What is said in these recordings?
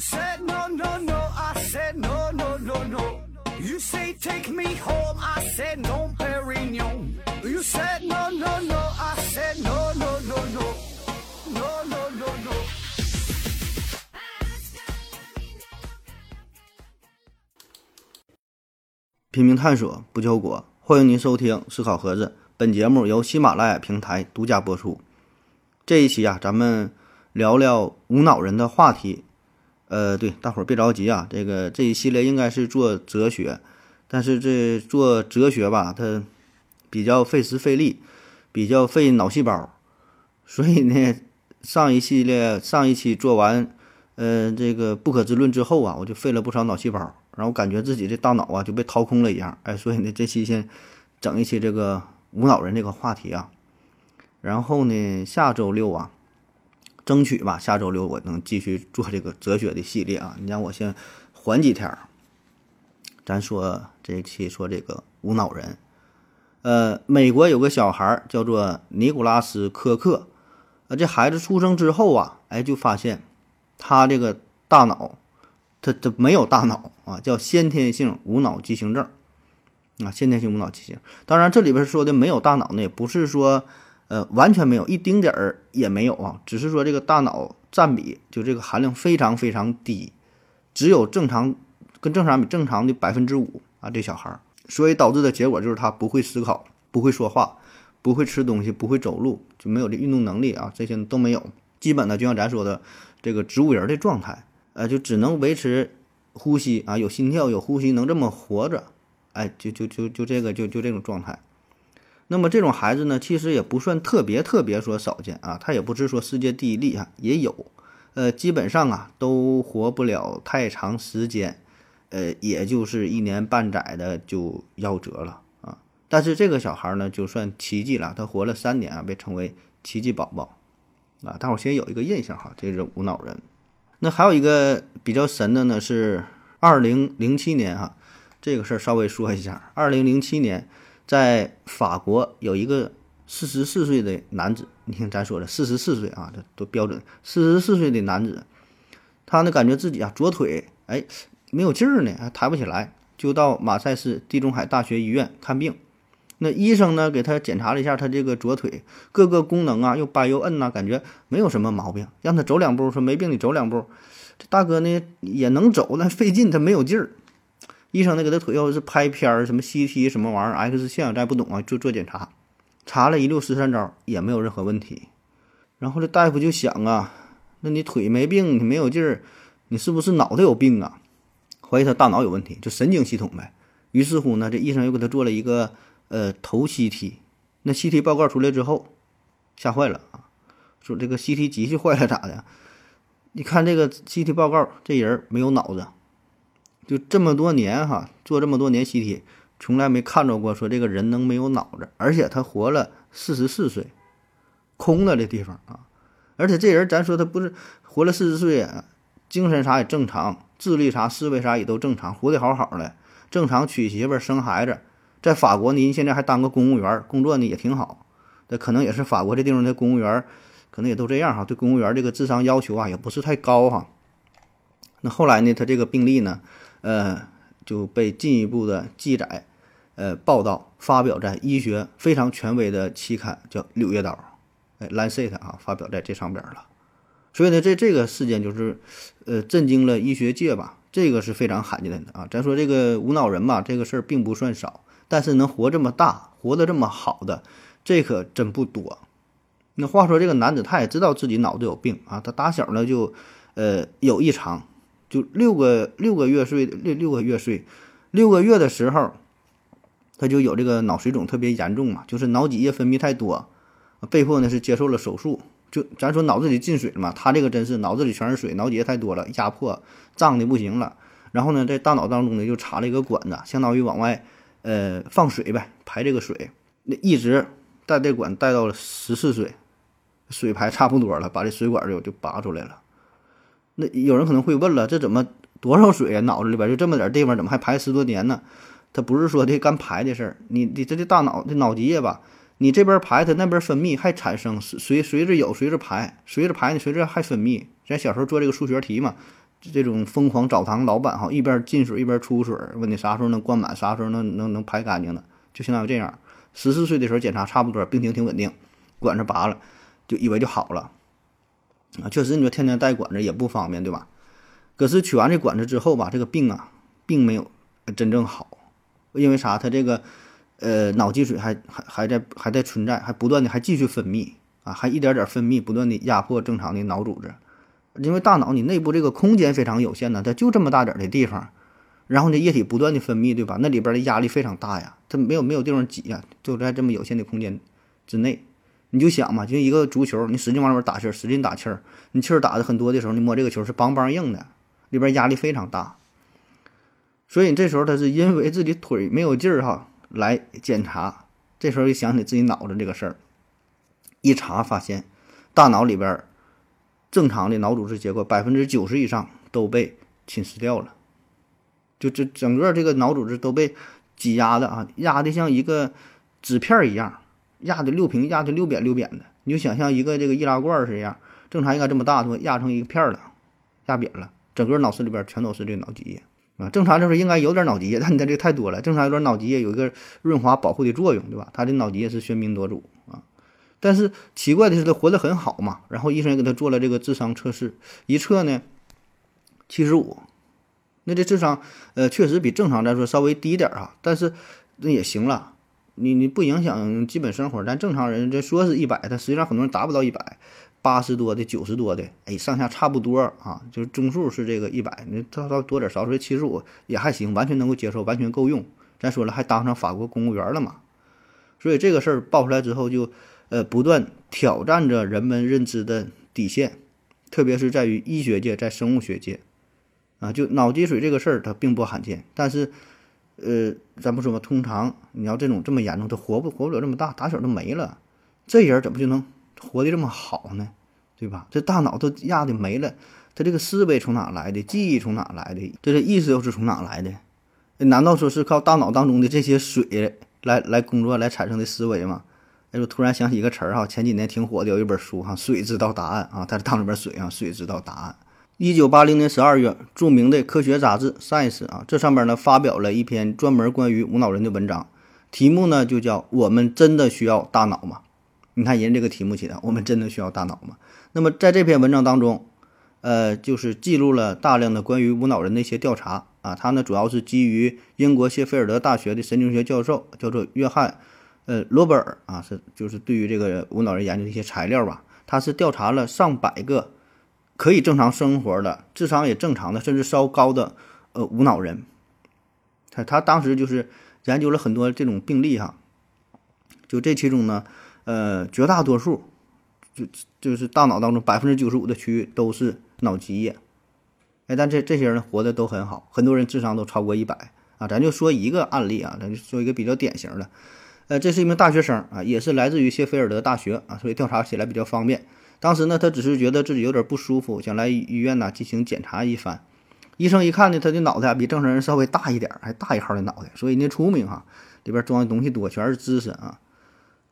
said no, no, no. I said no, no, no, no. You say take me home. I said no, Perignon. You said no, no, no. I said no, no, no, no. No, no, no, no. no. 拼命探索，不求果。欢迎您收听思考盒子，本节目由喜马拉雅平台独家播出。这一期啊，咱们聊聊无脑人的话题。呃，对，大伙儿别着急啊，这个这一系列应该是做哲学，但是这做哲学吧，它比较费时费力，比较费脑细胞，所以呢，上一系列上一期做完，呃，这个不可知论之后啊，我就费了不少脑细胞，然后感觉自己这大脑啊就被掏空了一样，哎，所以呢，这期先整一期这个无脑人这个话题啊，然后呢，下周六啊。争取吧，下周六我能继续做这个哲学的系列啊！你让我先缓几天。咱说这期说这个无脑人，呃，美国有个小孩儿叫做尼古拉斯·科克，呃，这孩子出生之后啊，哎，就发现他这个大脑，他他没有大脑啊，叫先天性无脑畸形症啊，先天性无脑畸形。当然，这里边说的没有大脑呢，也不是说。呃，完全没有一丁点儿也没有啊，只是说这个大脑占比就这个含量非常非常低，只有正常跟正常比正常的百分之五啊，这小孩儿，所以导致的结果就是他不会思考，不会说话，不会吃东西，不会走路，就没有这运动能力啊，这些都没有，基本呢就像咱说的这个植物人的状态，呃，就只能维持呼吸啊，有心跳有呼吸能这么活着，哎，就就就就这个就就这种状态。那么这种孩子呢，其实也不算特别特别说少见啊，他也不是说世界第一例啊，也有，呃，基本上啊都活不了太长时间，呃，也就是一年半载的就夭折了啊。但是这个小孩呢，就算奇迹了，他活了三年啊，被称为奇迹宝宝啊。大伙先有一个印象哈，这是无脑人。那还有一个比较神的呢，是二零零七年哈，这个事儿稍微说一下，二零零七年。在法国有一个四十四岁的男子，你听咱说的四十四岁啊，这都标准。四十四岁的男子，他呢感觉自己啊左腿哎没有劲儿呢，还抬不起来，就到马赛市地中海大学医院看病。那医生呢给他检查了一下他这个左腿各个功能啊，又掰又摁呐，感觉没有什么毛病，让他走两步，说没病你走两步。这大哥呢也能走，但费劲，他没有劲儿。医生呢给他腿要是拍片儿，什么 CT 什么玩意儿，X 线咱不懂啊，就做检查，查了一溜十三招也没有任何问题。然后这大夫就想啊，那你腿没病，你没有劲儿，你是不是脑袋有病啊？怀疑他大脑有问题，就神经系统呗。于是乎呢，这医生又给他做了一个呃头 CT，那 CT 报告出来之后，吓坏了啊，说这个 CT 机器坏了咋的？你看这个 CT 报告，这人没有脑子。就这么多年哈，做这么多年 CT，从来没看着过说这个人能没有脑子，而且他活了四十四岁，空了这地方啊，而且这人咱说他不是活了四十岁，精神啥也正常，智力啥思维啥也都正常，活得好好的，正常娶媳妇生孩子，在法国您现在还当个公务员，工作呢也挺好，这可能也是法国这地方的公务员，可能也都这样哈，对公务员这个智商要求啊也不是太高哈。那后来呢，他这个病例呢？呃，就被进一步的记载，呃，报道发表在医学非常权威的期刊，叫《柳叶刀》，哎，《Lancet》啊，发表在这上边了。所以呢，这这个事件就是，呃，震惊了医学界吧。这个是非常罕见的啊。咱说这个无脑人吧，这个事儿并不算少，但是能活这么大，活得这么好的，这可真不多。那话说，这个男子他也知道自己脑子有病啊，他打小呢就，呃，有异常。就六个六个月岁六六个月岁，六个月的时候，他就有这个脑水肿特别严重嘛，就是脑脊液分泌太多，被迫呢是接受了手术。就咱说脑子里进水了嘛，他这个真是脑子里全是水，脑脊液太多了，压迫胀的不行了。然后呢，在大脑当中呢就插了一个管子，相当于往外呃放水呗，排这个水。那一直带这管带到了十四岁，水排差不多了，把这水管就就拔出来了。那有人可能会问了，这怎么多少水啊？脑子里边就这么点地方，怎么还排十多年呢？它不是说这干排的事儿，你你这这大脑这脑脊液吧，你这边排，它那边分泌，还产生随随着有随着排，随着排呢，随着还分泌。咱小时候做这个数学题嘛，这种疯狂澡堂老板哈，一边进水一边出水，问你啥时候能灌满，啥时候能能能排干净的，就相当于这样。十四岁的时候检查差不多，病情挺稳定，管子拔了，就以为就好了。啊，确实你说天天带管子也不方便，对吧？可是取完这管子之后吧，这个病啊，并没有真正好，因为啥？他这个呃脑积水还还还在还在存在，还不断的还继续分泌啊，还一点点分泌，不断的压迫正常的脑组织。因为大脑你内部这个空间非常有限呢，它就这么大点的地方，然后呢液体不断的分泌，对吧？那里边的压力非常大呀，它没有没有地方挤呀，就在这么有限的空间之内，你就想嘛，就一个足球，你使劲往里边打气儿，使劲打气儿，你气儿打的很多的时候，你摸这个球是梆梆硬的，里边压力非常大，所以你这时候他是因为自己腿没有劲儿哈来检查，这时候又想起自己脑子这个事儿，一查发现大脑里边。正常的脑组织结构百分之九十以上都被侵蚀掉了，就这整个这个脑组织都被挤压的啊，压的像一个纸片一样，压的六平，压的六扁六扁的。你就想象一个这个易拉罐是一样，正常应该这么大，说压成一个片了，压扁了，整个脑室里边全都是这脑脊液啊。正常就是应该有点脑脊液，但你这这太多了。正常有点脑脊液有一个润滑保护的作用，对吧？他的脑脊液是喧宾夺主啊。但是奇怪的是，他活得很好嘛。然后医生也给他做了这个智商测试，一测呢，七十五，那这智商呃确实比正常来说稍微低点儿啊，但是那也行了。你你不影响基本生活，咱正常人这说是一百，但实际上很多人达不到一百，八十多的、九十多的，哎，上下差不多啊，就是中数是这个一百，你到到多点少说七十五也还行，完全能够接受，完全够用。咱说了，还当上法国公务员了嘛？所以这个事儿爆出来之后就。呃，不断挑战着人们认知的底线，特别是在于医学界，在生物学界，啊，就脑积水这个事儿，它并不罕见。但是，呃，咱不说嘛，通常你要这种这么严重，他活不活不了这么大，打小都没了，这人怎么就能活得这么好呢？对吧？这大脑都压的没了，他这个思维从哪来的？记忆从哪来的？这个意识又是从哪来的？难道说是靠大脑当中的这些水来来工作来产生的思维吗？哎，我突然想起一个词儿哈，前几年挺火的，有一本书哈，《水知道答案》啊，它是当里边水啊，《水知道答案》。一九八零年十二月，著名的科学杂志《Science》啊，这上边呢发表了一篇专门关于无脑人的文章，题目呢就叫“我们真的需要大脑吗？”你看人这个题目起的，“我们真的需要大脑吗？”那么在这篇文章当中，呃，就是记录了大量的关于无脑人的一些调查啊，它呢主要是基于英国谢菲尔德大学的神经学教授，叫做约翰。呃，罗伯尔啊，是就是对于这个无脑人研究的一些材料吧，他是调查了上百个可以正常生活的、智商也正常的，甚至稍高的呃无脑人。他他当时就是研究了很多这种病例哈，就这其中呢，呃，绝大多数就就是大脑当中百分之九十五的区域都是脑积液。哎，但这这些人活的都很好，很多人智商都超过一百啊。咱就说一个案例啊，咱就说一个比较典型的。呃，这是一名大学生啊，也是来自于谢菲尔德大学啊，所以调查起来比较方便。当时呢，他只是觉得自己有点不舒服，想来医院呢进行检查一番。医生一看呢，他的脑袋比正常人稍微大一点，还大一号的脑袋，所以人家出名哈，里边装的东西多，全是知识啊。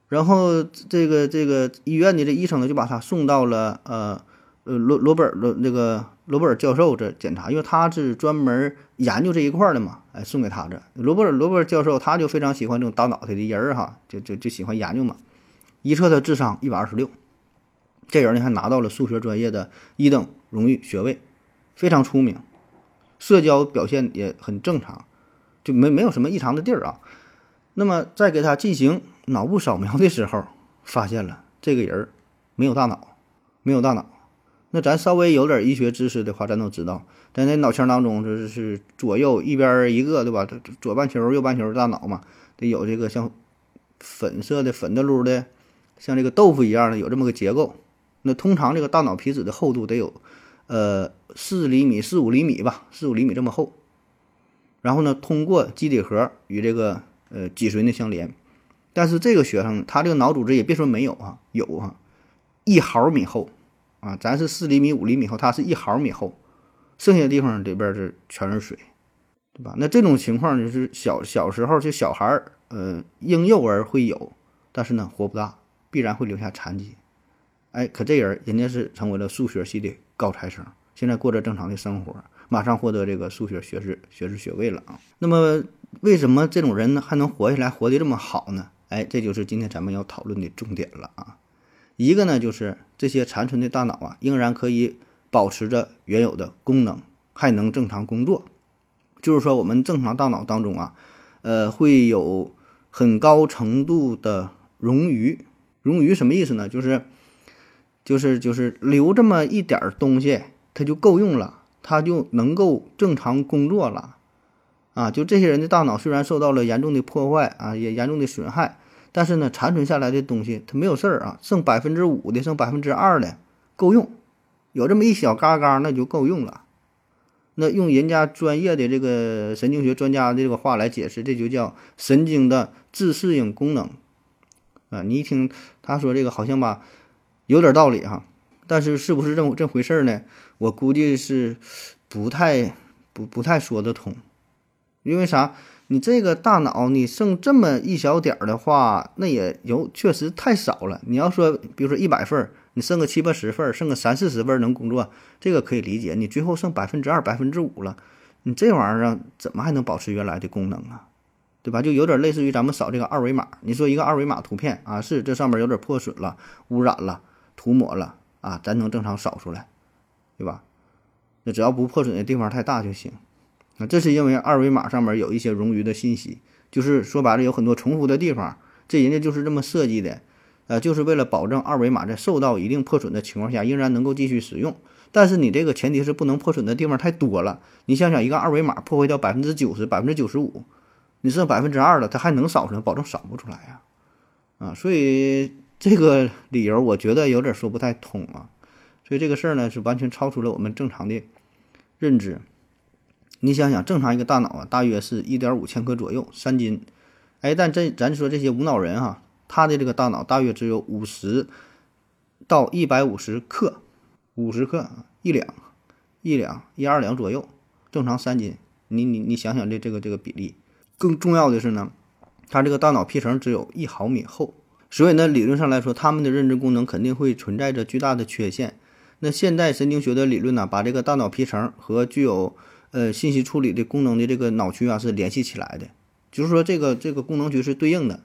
然后这个这个医院的这医生呢，就把他送到了呃呃罗罗伯尔罗那个。罗伯尔教授这检查，因为他是专门研究这一块的嘛，哎，送给他这罗伯尔罗伯尔教授他就非常喜欢这种大脑袋的人儿哈，就就就喜欢研究嘛。一测他智商一百二十六，这人呢还拿到了数学专业的一等荣誉学位，非常出名，社交表现也很正常，就没没有什么异常的地儿啊。那么在给他进行脑部扫描的时候，发现了这个人没有大脑，没有大脑。那咱稍微有点医学知识的话，咱都知道，在那脑腔当中，这是左右一边一个，对吧？左半球、右半球大脑嘛，得有这个像粉色的、粉的噜的，像这个豆腐一样的，有这么个结构。那通常这个大脑皮质的厚度得有，呃，四厘米、四五厘米吧，四五厘米这么厚。然后呢，通过基底核与这个呃脊髓呢相连。但是这个学生他这个脑组织也别说没有啊，有啊，一毫米厚。啊，咱是四厘米、五厘米厚，它是一毫米厚，剩下的地方里边是全是水，对吧？那这种情况就是小小时候就小孩儿，呃，婴幼儿会有，但是呢，活不大，必然会留下残疾。哎，可这人人家是成为了数学系的高材生，现在过着正常的生活，马上获得这个数学学士学士学位了啊。那么为什么这种人还能活下来，活得这么好呢？哎，这就是今天咱们要讨论的重点了啊。一个呢，就是这些残存的大脑啊，仍然可以保持着原有的功能，还能正常工作。就是说，我们正常大脑当中啊，呃，会有很高程度的冗余。冗余什么意思呢？就是，就是就是留这么一点东西，它就够用了，它就能够正常工作了。啊，就这些人的大脑虽然受到了严重的破坏啊，也严重的损害，但是呢，残存下来的东西它没有事儿啊，剩百分之五的，剩百分之二的够用，有这么一小嘎嘎那就够用了。那用人家专业的这个神经学专家的这个话来解释，这就叫神经的自适应功能啊！你一听他说这个，好像吧有点道理哈，但是是不是这么这回事儿呢？我估计是不太不不太说得通，因为啥？你这个大脑你剩这么一小点儿的话，那也有确实太少了。你要说比如说一百份儿。你剩个七八十份儿，剩个三四十份儿能工作，这个可以理解。你最后剩百分之二、百分之五了，你这玩意儿怎么还能保持原来的功能啊？对吧？就有点类似于咱们扫这个二维码。你说一个二维码图片啊，是这上面有点破损了、污染了、涂抹了啊，咱能正常扫出来，对吧？那只要不破损的地方太大就行。那这是因为二维码上面有一些冗余的信息，就是说白了有很多重复的地方，这人家就是这么设计的。呃，就是为了保证二维码在受到一定破损的情况下，仍然能够继续使用。但是你这个前提是不能破损的地方太多了。你想想，一个二维码破坏掉百分之九十、百分之九十五，你剩百分之二了，它还能扫出来？保证扫不出来呀！啊，所以这个理由我觉得有点说不太通啊。所以这个事儿呢，是完全超出了我们正常的认知。你想想，正常一个大脑啊，大约是一点五千克左右，三斤。哎，但这咱说这些无脑人哈。他的这个大脑大约只有五十到一百五十克，五十克一两，一两一二两左右，正常三斤。你你你想想这这个这个比例。更重要的是呢，他这个大脑皮层只有一毫米厚，所以呢，理论上来说，他们的认知功能肯定会存在着巨大的缺陷。那现代神经学的理论呢，把这个大脑皮层和具有呃信息处理的功能的这个脑区啊是联系起来的，就是说这个这个功能区是对应的。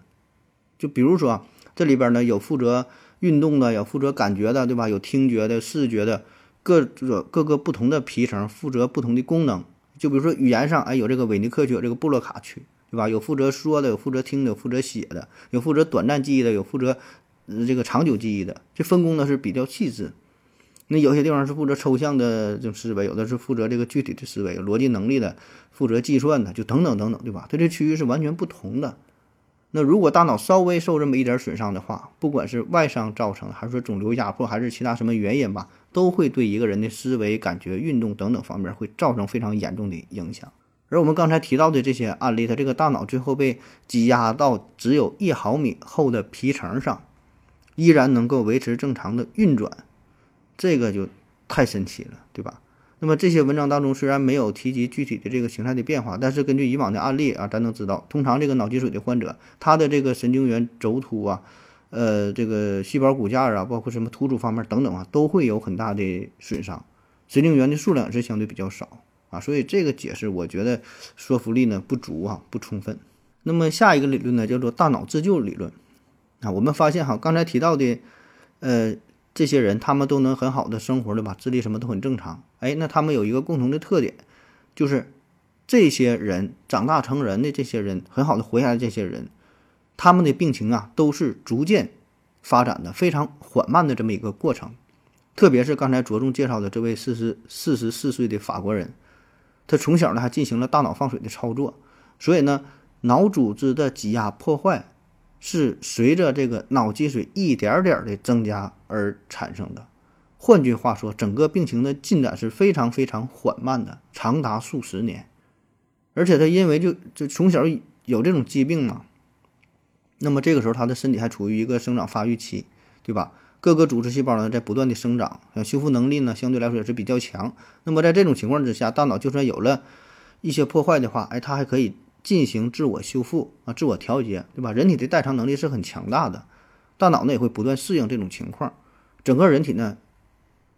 就比如说，这里边呢有负责运动的，有负责感觉的，对吧？有听觉的、视觉的，各个各个不同的皮层负责不同的功能。就比如说语言上，哎，有这个韦尼克区，有这个布洛卡区，对吧？有负责说的，有负责听的，有负责写的，有负责短暂记忆的，有负责这个长久记忆的。这分工呢是比较细致。那有些地方是负责抽象的这种思维，有的是负责这个具体的思维、逻辑能力的，负责计算的，就等等等等，对吧？它这区域是完全不同的。那如果大脑稍微受这么一点损伤的话，不管是外伤造成，还是说肿瘤压迫，还是其他什么原因吧，都会对一个人的思维、感觉、运动等等方面会造成非常严重的影响。而我们刚才提到的这些案例，他这个大脑最后被挤压到只有一毫米厚的皮层上，依然能够维持正常的运转，这个就太神奇了，对吧？那么这些文章当中虽然没有提及具体的这个形态的变化，但是根据以往的案例啊，咱能知道，通常这个脑积水的患者，他的这个神经元轴突啊，呃，这个细胞骨架啊，包括什么突触方面等等啊，都会有很大的损伤，神经元的数量是相对比较少啊，所以这个解释我觉得说服力呢不足啊，不充分。那么下一个理论呢，叫做大脑自救理论啊，我们发现哈，刚才提到的，呃。这些人他们都能很好的生活，对吧？智力什么都很正常。哎，那他们有一个共同的特点，就是这些人长大成人的这些人，很好的活下来这些人，他们的病情啊都是逐渐发展的，非常缓慢的这么一个过程。特别是刚才着重介绍的这位四十四十四岁的法国人，他从小呢还进行了大脑放水的操作，所以呢脑组织的挤压破坏。是随着这个脑积水一点点的增加而产生的。换句话说，整个病情的进展是非常非常缓慢的，长达数十年。而且他因为就就从小有这种疾病嘛，那么这个时候他的身体还处于一个生长发育期，对吧？各个组织细胞呢在不断的生长，修复能力呢相对来说也是比较强。那么在这种情况之下，大脑就算有了一些破坏的话，哎，它还可以。进行自我修复啊，自我调节，对吧？人体的代偿能力是很强大的，大脑呢也会不断适应这种情况，整个人体呢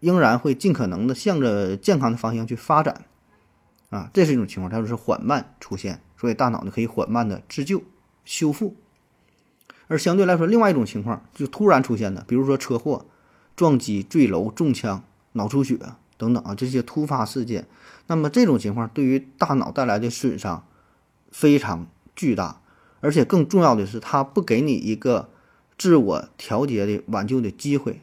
仍然会尽可能的向着健康的方向去发展，啊，这是一种情况，它就是缓慢出现，所以大脑呢可以缓慢的自救修复。而相对来说，另外一种情况就突然出现的，比如说车祸、撞击、坠楼、中枪、脑出血等等啊，这些突发事件，那么这种情况对于大脑带来的损伤非常巨大，而且更重要的是，它不给你一个自我调节的挽救的机会，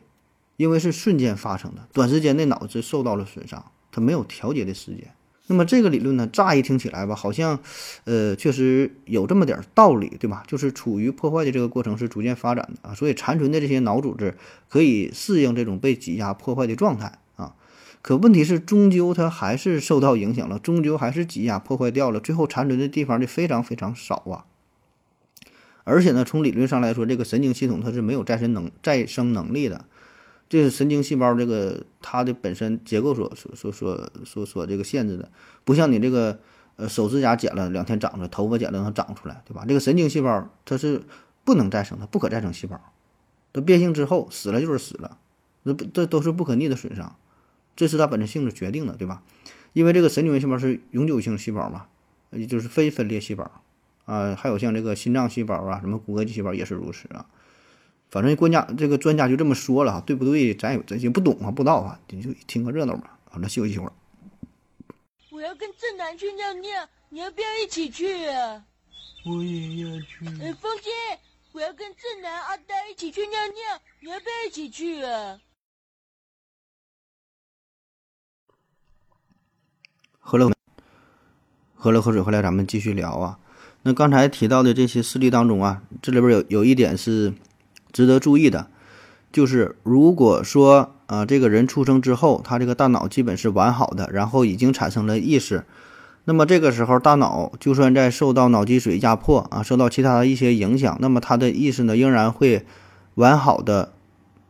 因为是瞬间发生的，短时间内脑子受到了损伤，它没有调节的时间。那么这个理论呢，乍一听起来吧，好像，呃，确实有这么点道理，对吧？就是处于破坏的这个过程是逐渐发展的啊，所以残存的这些脑组织可以适应这种被挤压破坏的状态啊。可问题是，终究它还是受到影响了，终究还是挤压破坏掉了，最后残存的地方就非常非常少啊。而且呢，从理论上来说，这个神经系统它是没有再生能再生能力的。这是神经细胞这个它的本身结构所所所所所所这个限制的，不像你这个呃手指甲剪了两天长出来，头发剪了能长出来，对吧？这个神经细胞它是不能再生的，不可再生细胞，它变性之后死了就是死了，这这都是不可逆的损伤，这是它本身性质决定的，对吧？因为这个神经元细胞是永久性细胞嘛，也就是非分裂细胞啊，还有像这个心脏细胞啊，什么骨骼肌细胞也是如此啊。反正专家这个专家就这么说了，对不对？咱也咱也不懂啊，不知道啊，你就听个热闹吧。好了，休息一会儿。我要跟正南去尿尿，你要不要一起去啊？我也要去。哎，风姐，我要跟正南、阿呆一起去尿尿，你要不要一起去啊？喝了喝了口水回来，咱们继续聊啊。那刚才提到的这些事例当中啊，这里边有有一点是。值得注意的，就是如果说啊，这个人出生之后，他这个大脑基本是完好的，然后已经产生了意识，那么这个时候大脑就算在受到脑积水压迫啊，受到其他的一些影响，那么他的意识呢，仍然会完好的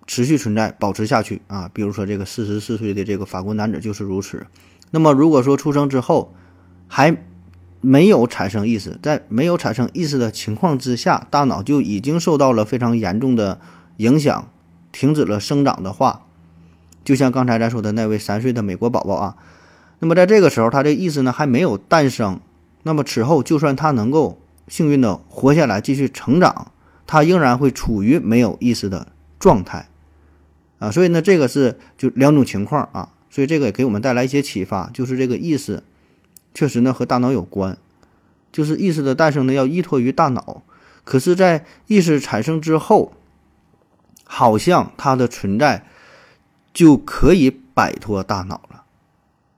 持续存在，保持下去啊。比如说这个四十四岁的这个法国男子就是如此。那么如果说出生之后还没有产生意识，在没有产生意识的情况之下，大脑就已经受到了非常严重的影响，停止了生长的话，就像刚才咱说的那位三岁的美国宝宝啊，那么在这个时候，他这意识呢还没有诞生，那么此后就算他能够幸运的活下来继续成长，他仍然会处于没有意识的状态，啊，所以呢，这个是就两种情况啊，所以这个也给我们带来一些启发，就是这个意识。确实呢，和大脑有关，就是意识的诞生呢，要依托于大脑。可是，在意识产生之后，好像它的存在就可以摆脱大脑了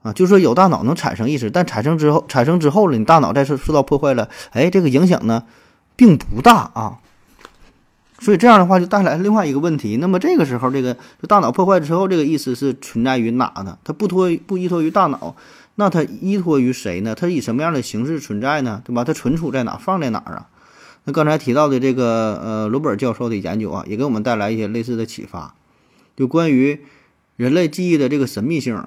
啊！就说有大脑能产生意识，但产生之后，产生之后了，你大脑再受受到破坏了，哎，这个影响呢，并不大啊。所以这样的话，就带来另外一个问题。那么这个时候，这个就大脑破坏之后，这个意识是存在于哪呢？它不托不依托于大脑。那它依托于谁呢？它以什么样的形式存在呢？对吧？它存储在哪？放在哪儿啊？那刚才提到的这个呃罗本教授的研究啊，也给我们带来一些类似的启发。就关于人类记忆的这个神秘性，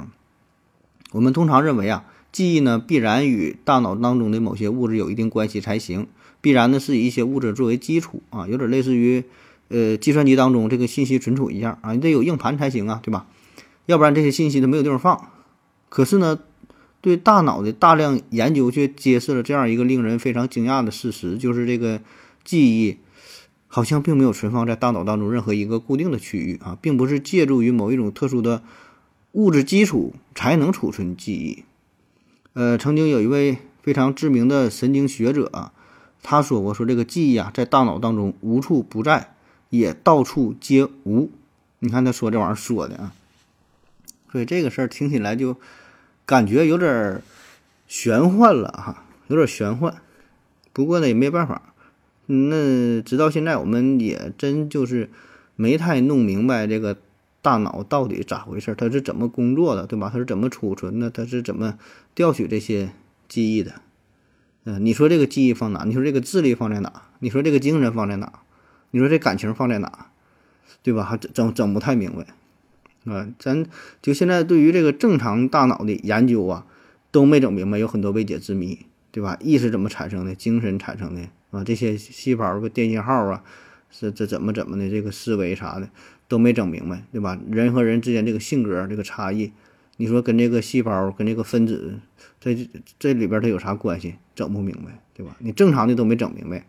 我们通常认为啊，记忆呢必然与大脑当中的某些物质有一定关系才行，必然呢是以一些物质作为基础啊，有点类似于呃计算机当中这个信息存储一样啊，你得有硬盘才行啊，对吧？要不然这些信息都没有地方放。可是呢？对大脑的大量研究却揭示了这样一个令人非常惊讶的事实，就是这个记忆好像并没有存放在大脑当中任何一个固定的区域啊，并不是借助于某一种特殊的物质基础才能储存记忆。呃，曾经有一位非常知名的神经学者啊，他说过说这个记忆啊，在大脑当中无处不在，也到处皆无。你看他说这玩意儿说的啊，所以这个事儿听起来就。感觉有点玄幻了哈，有点玄幻。不过呢，也没办法。那直到现在，我们也真就是没太弄明白这个大脑到底咋回事，它是怎么工作的，对吧？它是怎么储存的？它是怎么调取这些记忆的？嗯，你说这个记忆放哪？你说这个智力放在哪？你说这个精神放在哪？你说这感情放在哪？对吧？还整整不太明白。啊，咱就现在对于这个正常大脑的研究啊，都没整明白，有很多未解之谜，对吧？意识怎么产生的？精神产生的啊？这些细胞个电信号啊，是这怎么怎么的这个思维啥的都没整明白，对吧？人和人之间这个性格这个差异，你说跟这个细胞跟这个分子这这里边它有啥关系？整不明白，对吧？你正常的都没整明白，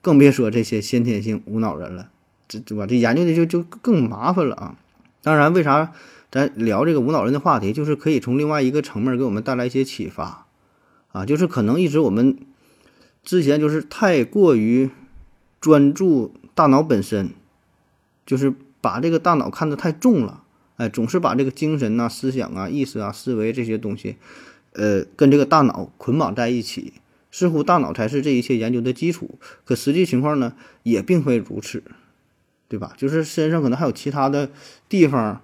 更别说这些先天性无脑人了，这对吧？这研究的就就更麻烦了啊！当然，为啥咱聊这个无脑人的话题，就是可以从另外一个层面给我们带来一些启发啊，就是可能一直我们之前就是太过于专注。大脑本身，就是把这个大脑看得太重了，哎，总是把这个精神呐、思想啊、意识啊、思维这些东西，呃，跟这个大脑捆绑在一起，似乎大脑才是这一切研究的基础。可实际情况呢，也并非如此，对吧？就是身上可能还有其他的地方，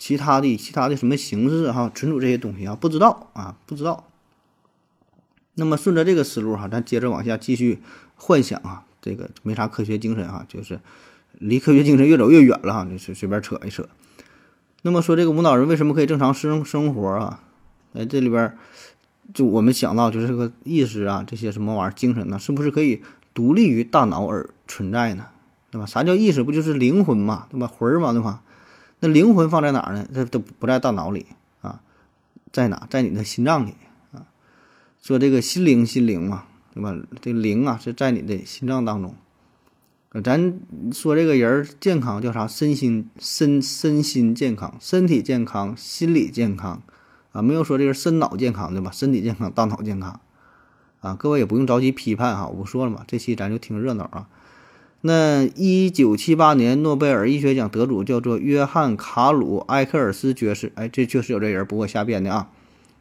其他的其他的什么形式哈，存储这些东西啊，不知道啊，不知道。那么顺着这个思路哈，咱接着往下继续幻想啊。这个没啥科学精神啊，就是离科学精神越走越远了哈，就随随便扯一扯。那么说这个无脑人为什么可以正常生生活啊？哎，这里边就我们想到就是这个意识啊，这些什么玩意儿精神呢，是不是可以独立于大脑而存在呢？对吧？啥叫意识？不就是灵魂嘛，对吧？魂儿嘛，对吧？那灵魂放在哪儿呢？它都不在大脑里啊，在哪？在你的心脏里啊。说这个心灵，心灵嘛。对吧？这灵啊是在你的心脏当中。咱说这个人健康叫啥？身心身身心健康，身体健康，心理健康啊。没有说这个身脑健康对吧？身体健康，大脑健康啊。各位也不用着急批判哈，我不说了嘛。这期咱就听热闹啊。那一九七八年诺贝尔医学奖得主叫做约翰卡鲁埃克尔斯爵士，哎，这确实有这人，不过瞎编的啊。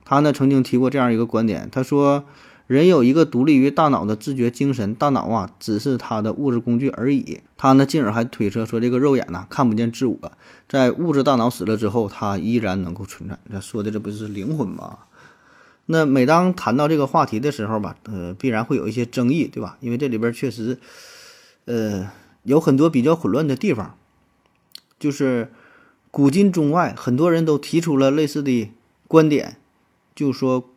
他呢曾经提过这样一个观点，他说。人有一个独立于大脑的自觉精神，大脑啊只是他的物质工具而已。他呢，进而还推测说，这个肉眼呢看不见自我，在物质大脑死了之后，它依然能够存在。这说的这不是灵魂吗？那每当谈到这个话题的时候吧，呃，必然会有一些争议，对吧？因为这里边确实，呃，有很多比较混乱的地方。就是古今中外，很多人都提出了类似的观点，就说。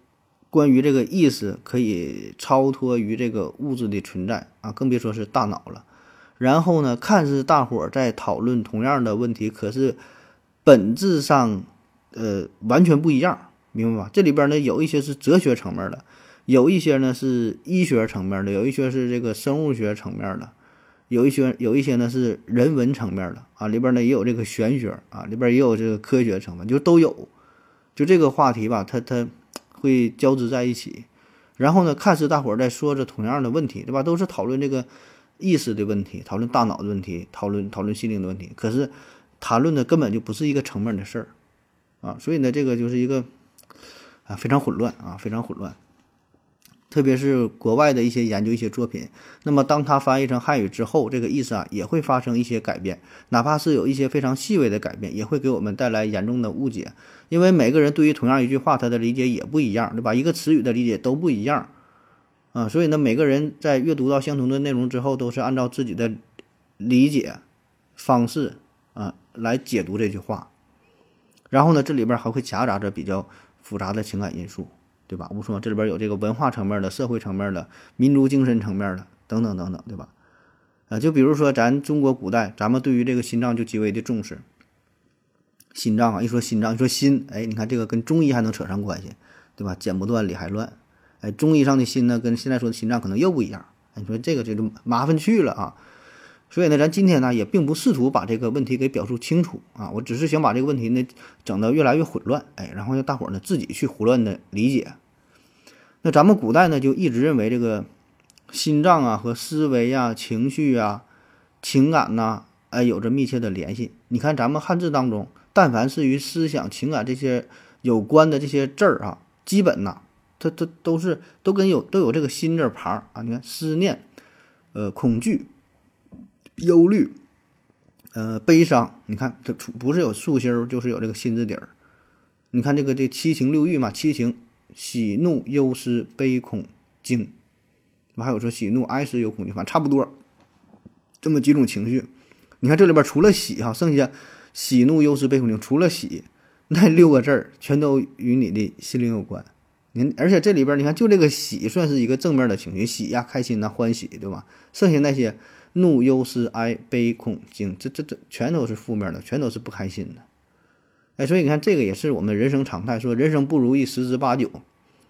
关于这个意识可以超脱于这个物质的存在啊，更别说是大脑了。然后呢，看似大伙儿在讨论同样的问题，可是本质上，呃，完全不一样，明白吧？这里边呢，有一些是哲学层面的，有一些呢是医学层面的，有一些是这个生物学层面的，有一些有一些呢是人文层面的啊，里边呢也有这个玄学啊，里边也有这个科学成分，就都有。就这个话题吧，它它。会交织在一起，然后呢，看似大伙儿在说着同样的问题，对吧？都是讨论这个意识的问题，讨论大脑的问题，讨论讨论心灵的问题。可是谈论的根本就不是一个层面的事儿啊！所以呢，这个就是一个啊非常混乱啊，非常混乱。特别是国外的一些研究一些作品，那么当它翻译成汉语之后，这个意思啊也会发生一些改变，哪怕是有一些非常细微的改变，也会给我们带来严重的误解。因为每个人对于同样一句话，他的理解也不一样，对吧？一个词语的理解都不一样啊，所以呢，每个人在阅读到相同的内容之后，都是按照自己的理解方式啊来解读这句话。然后呢，这里边还会夹杂着比较复杂的情感因素。对吧？我说这里边有这个文化层面的、社会层面的、民族精神层面的等等等等，对吧？啊，就比如说咱中国古代，咱们对于这个心脏就极为的重视。心脏啊，一说心脏，一说心，哎，你看这个跟中医还能扯上关系，对吧？剪不断，理还乱。哎，中医上的心呢，跟现在说的心脏可能又不一样。哎，你说这个就就麻烦去了啊。所以呢，咱今天呢也并不试图把这个问题给表述清楚啊，我只是想把这个问题呢整得越来越混乱，哎，然后让大伙儿呢自己去胡乱的理解。那咱们古代呢就一直认为这个心脏啊和思维啊、情绪啊、情感呐，哎有着密切的联系。你看咱们汉字当中，但凡是与思想、情感这些有关的这些字儿啊，基本呐，它它都是都跟有都有这个心字旁啊。你看思念，呃，恐惧。忧虑，呃，悲伤，你看这不是有竖心儿，就是有这个心字底儿。你看这个这七情六欲嘛，七情喜怒忧思悲恐惊，还有说喜怒哀思忧恐惧，反正差不多这么几种情绪。你看这里边除了喜哈，剩下喜怒忧思悲恐惊，除了喜，那六个字儿全都与你的心灵有关。您而且这里边你看，就这个喜算是一个正面的情绪，喜呀，开心呐，欢喜，对吧？剩下那些。怒、忧、思、哀、悲、恐、惊，这这这全都是负面的，全都是不开心的。哎，所以你看，这个也是我们人生常态，说人生不如意十之八九，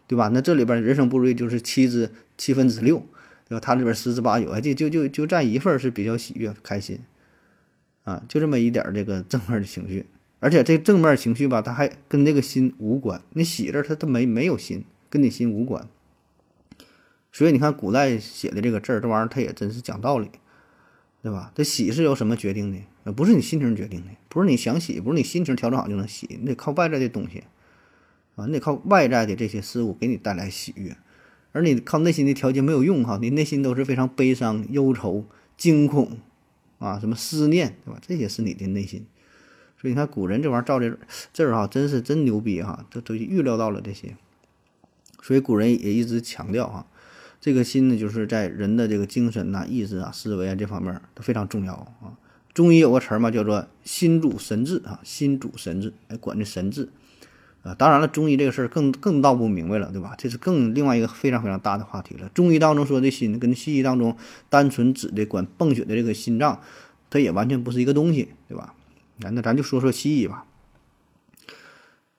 对吧？那这里边人生不如意就是七之七分之六，对吧？它里边十之八九，哎，就就就就占一份是比较喜悦开心，啊，就这么一点这个正面的情绪，而且这正面情绪吧，它还跟这个心无关，你喜字它它没没有心，跟你心无关。所以你看古代写的这个字儿，这玩意儿它也真是讲道理，对吧？这喜是由什么决定的？呃不是你心情决定的，不是你想喜，不是你心情调整好就能喜，你得靠外在的东西啊，你得靠外在的这些事物给你带来喜悦，而你靠内心的调节没有用哈，你内心都是非常悲伤、忧愁、惊恐啊，什么思念，对吧？这些是你的内心。所以你看古人这玩意儿造这字儿哈，真是真牛逼哈，都都预料到了这些，所以古人也一直强调哈。这个心呢，就是在人的这个精神呐、意志啊、思维啊这方面都非常重要啊。中医有个词儿嘛，叫做“心主神志”啊，“心主神志”，哎，管这神志啊。当然了，中医这个事儿更更闹不明白了，对吧？这是更另外一个非常非常大的话题了。中医当中说的心，跟西医当中单纯指的管泵血的这个心脏，它也完全不是一个东西，对吧？那那咱就说说西医吧，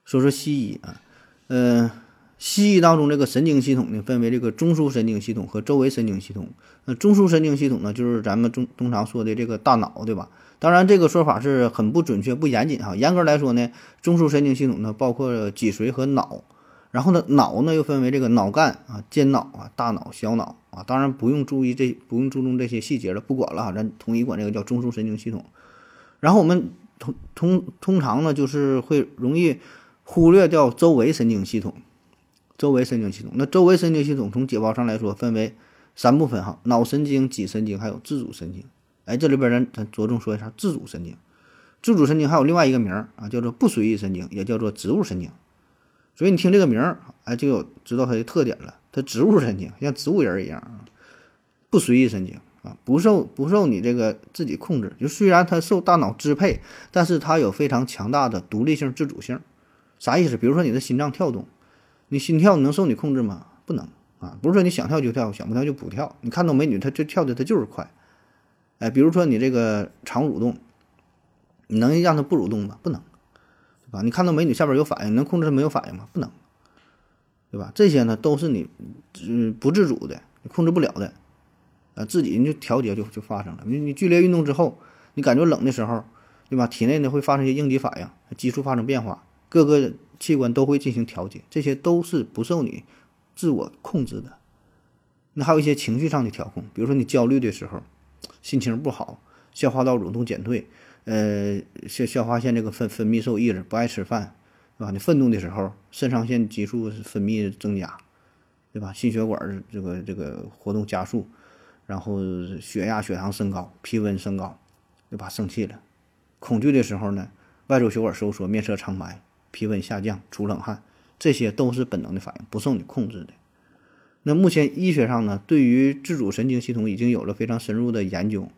说说西医啊，嗯。西医当中这个神经系统呢，分为这个中枢神经系统和周围神经系统。那中枢神经系统呢，就是咱们中通常说的这个大脑，对吧？当然，这个说法是很不准确、不严谨哈。严格来说呢，中枢神经系统呢包括脊髓和脑，然后呢，脑呢又分为这个脑干啊、间脑啊、大脑、小脑啊。当然不用注意这不用注重这些细节了，不管了哈，咱统一管这个叫中枢神经系统。然后我们通通通常呢，就是会容易忽略掉周围神经系统。周围神经系统，那周围神经系统从解剖上来说分为三部分哈，脑神经、脊神经还有自主神经。哎，这里边咱咱着重说一下自主神经。自主神经还有另外一个名儿啊，叫做不随意神经，也叫做植物神经。所以你听这个名儿，哎，就有知道它的特点了。它植物神经像植物人一样啊，不随意神经啊，不受不受你这个自己控制。就虽然它受大脑支配，但是它有非常强大的独立性、自主性。啥意思？比如说你的心脏跳动。你心跳能受你控制吗？不能啊！不是说你想跳就跳，想不跳就不跳。你看到美女，她就跳的，她就是快。哎，比如说你这个肠蠕动，你能让它不蠕动吗？不能，对吧？你看到美女下边有反应，能控制它没有反应吗？不能，对吧？这些呢都是你嗯不自主的，你控制不了的，啊，自己就调节就就发生了。你你剧烈运动之后，你感觉冷的时候，对吧？体内呢会发生一些应激反应，激素发生变化，各个。器官都会进行调节，这些都是不受你自我控制的。那还有一些情绪上的调控，比如说你焦虑的时候，心情不好，消化道蠕动减退，呃，消消化腺这个分分泌受抑制，不爱吃饭，是吧？你愤怒的时候，肾上腺激素分泌增加，对吧？心血管这个这个活动加速，然后血压血糖升高，体温升高，对吧？生气了，恐惧的时候呢，外周血管收缩，面色苍白。体温下降、出冷汗，这些都是本能的反应，不受你控制的。那目前医学上呢，对于自主神经系统已经有了非常深入的研究，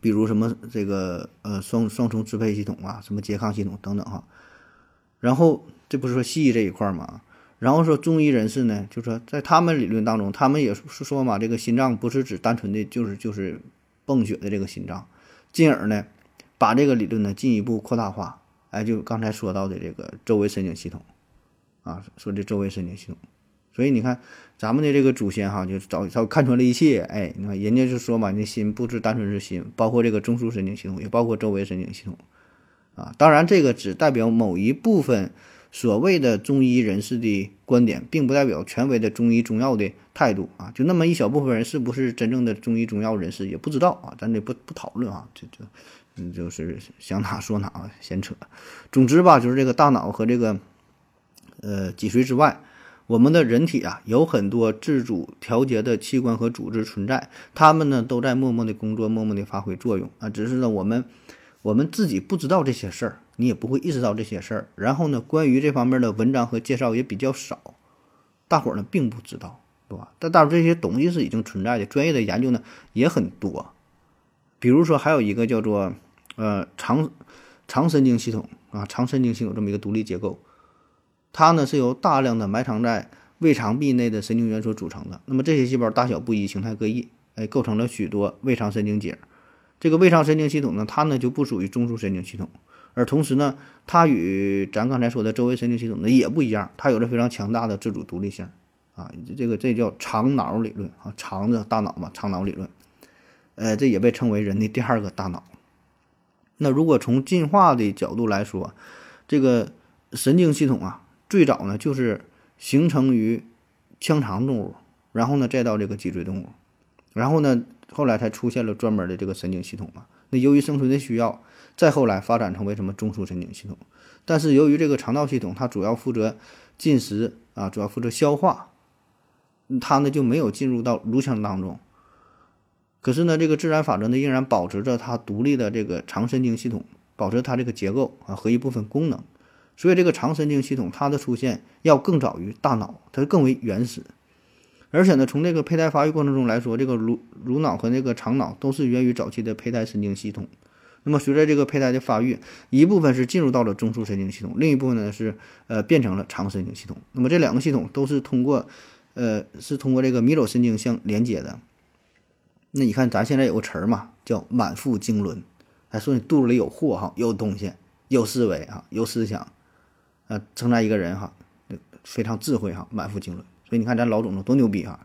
比如什么这个呃双双重支配系统啊，什么拮抗系统等等哈。然后这不是说西医这一块嘛？然后说中医人士呢，就说在他们理论当中，他们也是说嘛，这个心脏不是指单纯的就是就是泵血的这个心脏，进而呢把这个理论呢进一步扩大化。哎，就刚才说到的这个周围神经系统，啊，说这周围神经系统，所以你看咱们的这个祖先哈，就早早看穿了一切。哎，你看人家就说嘛，你心不是单纯是心，包括这个中枢神经系统，也包括周围神经系统，啊，当然这个只代表某一部分所谓的中医人士的观点，并不代表权威的中医中药的态度啊。就那么一小部分人是不是真正的中医中药人士，也不知道啊，咱得不不讨论啊，这这。嗯，就是想哪说哪，闲扯。总之吧，就是这个大脑和这个呃脊髓之外，我们的人体啊有很多自主调节的器官和组织存在，他们呢都在默默的工作，默默的发挥作用啊。只是呢我们我们自己不知道这些事儿，你也不会意识到这些事儿。然后呢，关于这方面的文章和介绍也比较少，大伙儿呢并不知道，对吧？但大这些东西是已经存在的，专业的研究呢也很多。比如说还有一个叫做。呃，肠肠神经系统啊，肠神经系统这么一个独立结构，它呢是由大量的埋藏在胃肠壁内的神经元所组成的。那么这些细胞大小不一，形态各异哎，构成了许多胃肠神经节。这个胃肠神经系统呢，它呢就不属于中枢神经系统，而同时呢，它与咱刚才说的周围神经系统呢也不一样，它有着非常强大的自主独立性啊。这个这叫肠脑理论啊，肠子大脑嘛，肠脑理论。呃，这也被称为人的第二个大脑。那如果从进化的角度来说，这个神经系统啊，最早呢就是形成于腔肠动物，然后呢再到这个脊椎动物，然后呢后来才出现了专门的这个神经系统嘛。那由于生存的需要，再后来发展成为什么中枢神经系统。但是由于这个肠道系统它主要负责进食啊，主要负责消化，它呢就没有进入到颅腔当中。可是呢，这个自然法则呢，仍然保持着它独立的这个肠神经系统，保持它这个结构啊和一部分功能。所以这个肠神经系统它的出现要更早于大脑，它更为原始。而且呢，从这个胚胎发育过程中来说，这个颅颅脑和那个肠脑都是源于早期的胚胎神经系统。那么随着这个胚胎的发育，一部分是进入到了中枢神经系统，另一部分呢是呃变成了肠神经系统。那么这两个系统都是通过呃是通过这个迷走神经相连接的。那你看，咱现在有个词儿嘛，叫满腹经纶，还说你肚子里有货哈，有东西，有思维啊，有思想，啊，称赞一个人哈，非常智慧哈，满腹经纶。所以你看咱老总多牛逼哈，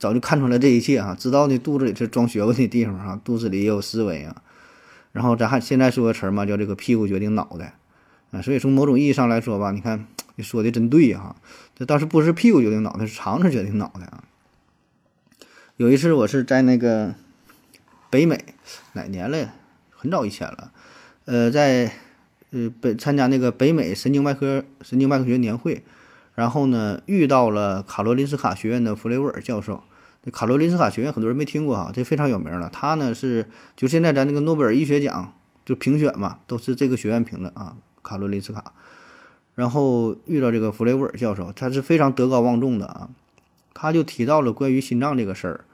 早就看出来这一切哈，知道你肚子里是装学问的地方哈，肚子里也有思维啊。然后咱还现在说个词儿嘛，叫这个屁股决定脑袋啊。所以从某种意义上来说吧，你看你说的真对哈，这倒是不是屁股决定脑袋，是肠子决定脑袋啊。有一次，我是在那个北美，哪年了？很早以前了。呃，在呃北参加那个北美神经外科神经外科学年会，然后呢遇到了卡罗林斯卡学院的弗雷沃尔教授。卡罗林斯卡学院很多人没听过哈，这非常有名了。他呢是就现在咱那个诺贝尔医学奖就评选嘛，都是这个学院评的啊，卡罗林斯卡。然后遇到这个弗雷沃尔教授，他是非常德高望重的啊。他就提到了关于心脏这个事儿，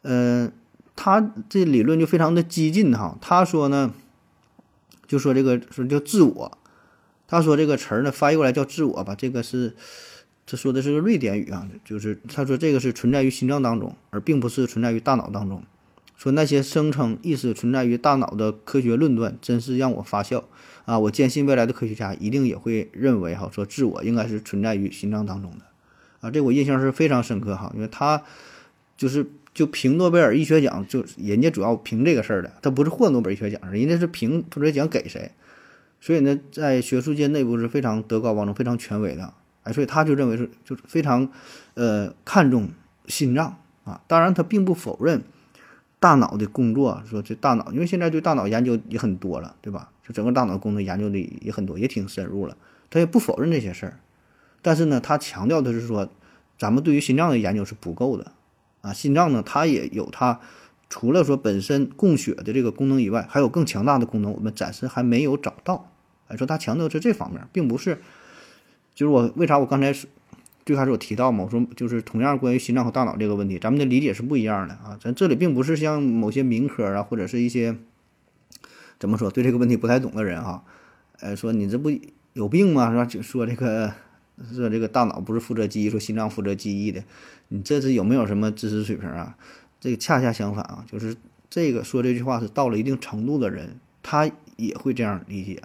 嗯，他这理论就非常的激进哈。他说呢，就说这个说叫自我，他说这个词儿呢翻译过来叫自我吧，这个是他说的是个瑞典语啊，就是他说这个是存在于心脏当中，而并不是存在于大脑当中。说那些声称意识存在于大脑的科学论断，真是让我发笑啊！我坚信未来的科学家一定也会认为哈，说自我应该是存在于心脏当中的。啊，这我印象是非常深刻哈，因为他就是就评诺贝尔医学奖，就人家主要评这个事儿的，他不是获诺贝尔医学奖，人家是评诺贝尔奖给谁，所以呢，在学术界内部是非常德高望重、非常权威的，哎，所以他就认为是就是非常呃看重心脏啊，当然他并不否认大脑的工作，说这大脑，因为现在对大脑研究也很多了，对吧？就整个大脑功能研究的也很多，也挺深入了，他也不否认这些事儿。但是呢，他强调的是说，咱们对于心脏的研究是不够的，啊，心脏呢，它也有它除了说本身供血的这个功能以外，还有更强大的功能，我们暂时还没有找到。哎，说他强调是这方面，并不是，就是我为啥我刚才最开始我提到嘛，我说就是同样关于心脏和大脑这个问题，咱们的理解是不一样的啊。咱这里并不是像某些民科啊，或者是一些怎么说对这个问题不太懂的人哈，呃，说你这不有病吗？是吧？就说这个。说这个大脑不是负责记忆，说心脏负责记忆的，你这是有没有什么知识水平啊？这个恰恰相反啊，就是这个说这句话是到了一定程度的人，他也会这样理解，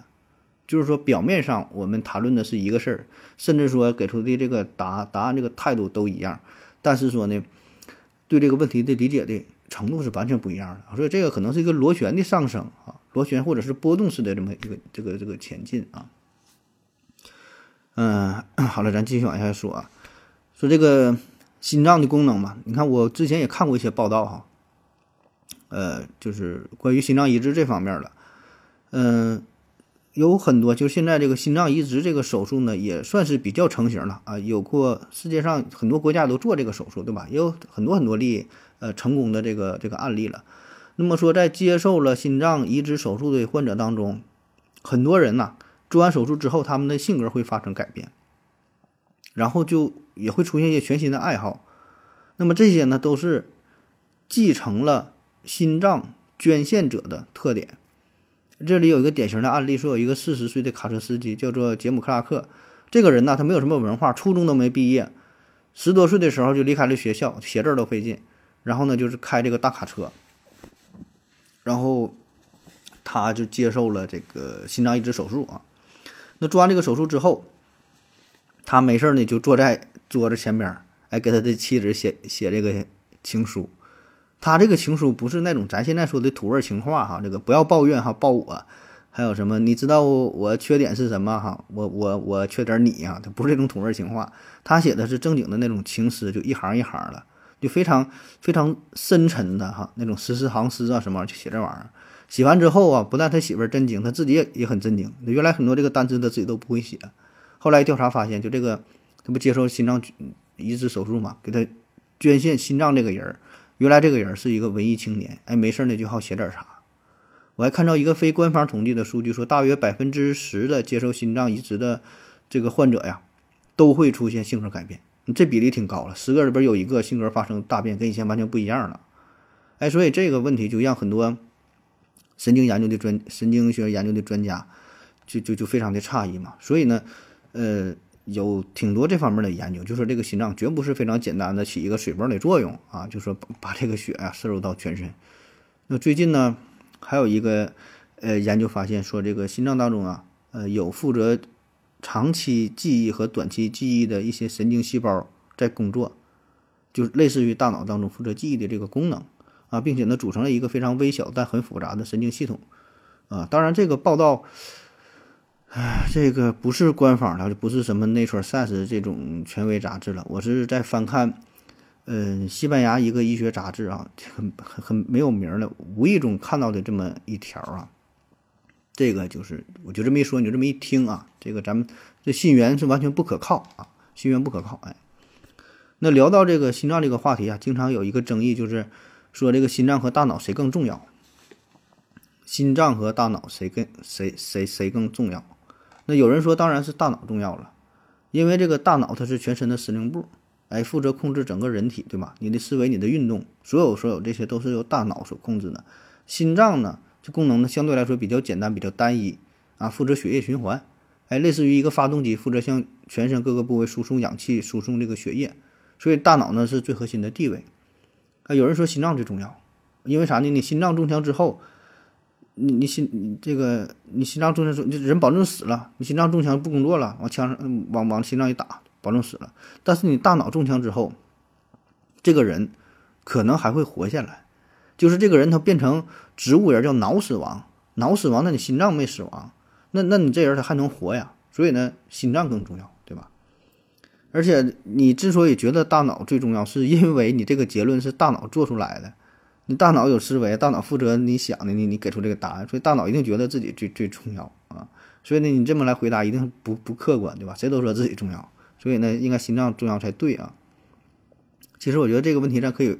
就是说表面上我们谈论的是一个事儿，甚至说给出的这个答答案这个态度都一样，但是说呢，对这个问题的理解的程度是完全不一样的。所以这个可能是一个螺旋的上升啊，螺旋或者是波动式的这么一个这个这个前进啊。嗯，好了，咱继续往下说啊。说这个心脏的功能嘛，你看我之前也看过一些报道哈，呃，就是关于心脏移植这方面的，嗯，有很多，就现在这个心脏移植这个手术呢，也算是比较成型了啊。有过世界上很多国家都做这个手术，对吧？也有很多很多例呃成功的这个这个案例了。那么说，在接受了心脏移植手术的患者当中，很多人呐。做完手术之后，他们的性格会发生改变，然后就也会出现一些全新的爱好。那么这些呢，都是继承了心脏捐献者的特点。这里有一个典型的案例，说有一个四十岁的卡车司机叫做杰姆克拉克。这个人呢，他没有什么文化，初中都没毕业，十多岁的时候就离开了学校，写字都费劲。然后呢就是开这个大卡车，然后他就接受了这个心脏移植手术啊。那做完这个手术之后，他没事呢就坐在桌子前边，哎，给他的妻子写写这个情书。他这个情书不是那种咱现在说的土味情话哈，这个不要抱怨哈，抱我。还有什么？你知道我缺点是什么哈？我我我缺点你啊？他不是这种土味情话，他写的是正经的那种情诗，就一行一行的，就非常非常深沉的哈，那种十四行诗啊什么，就写这玩意儿。写完之后啊，不但他媳妇儿震惊，他自己也也很震惊。原来很多这个单词他自己都不会写。后来调查发现，就这个他不接受心脏移植手术嘛，给他捐献心脏这个人儿，原来这个人是一个文艺青年，哎，没事呢就好写点啥。我还看到一个非官方统计的数据，说大约百分之十的接受心脏移植的这个患者呀，都会出现性格改变，这比例挺高了。十个里边有一个性格发生大变，跟以前完全不一样了。哎，所以这个问题就让很多神经研究的专、神经学研究的专家就就就非常的诧异嘛。所以呢，呃，有挺多这方面的研究，就说这个心脏绝不是非常简单的起一个水泵的作用啊，就说把这个血啊摄入到全身。那最近呢？还有一个，呃，研究发现说，这个心脏当中啊，呃，有负责长期记忆和短期记忆的一些神经细胞在工作，就类似于大脑当中负责记忆的这个功能啊，并且呢，组成了一个非常微小但很复杂的神经系统啊。当然，这个报道，唉，这个不是官方的，不是什么《Nature Science》这种权威杂志了。我是在翻看。嗯，西班牙一个医学杂志啊，很很很没有名的，无意中看到的这么一条啊，这个就是我就这么一说，你就这么一听啊，这个咱们这信源是完全不可靠啊，信源不可靠。哎，那聊到这个心脏这个话题啊，经常有一个争议，就是说这个心脏和大脑谁更重要？心脏和大脑谁更谁谁谁更重要？那有人说当然是大脑重要了，因为这个大脑它是全身的司令部。哎，负责控制整个人体，对吧？你的思维、你的运动，所有所有这些都是由大脑所控制的。心脏呢，这功能呢相对来说比较简单、比较单一啊，负责血液循环。哎，类似于一个发动机，负责向全身各个部位输送氧气、输送这个血液。所以大脑呢是最核心的地位。啊，有人说心脏最重要，因为啥呢？你心脏中枪之后，你你心这个你心脏中枪，人保证死了。你心脏中枪不工作了，往枪上往往心脏一打。保证死了，但是你大脑中枪之后，这个人可能还会活下来，就是这个人他变成植物人，叫脑死亡。脑死亡，那你心脏没死亡，那那你这人他还能活呀？所以呢，心脏更重要，而且你之所以觉得大脑最重要，是因为你这个结论是大脑做出来的，你大脑有思维，大脑负责你想的，你你给出这个答案，所以大脑一定觉得自己最最重要啊。所以呢，你这么来回答一定不不客观，对吧？谁都说自己重要。所以呢，应该心脏重要才对啊。其实我觉得这个问题上可以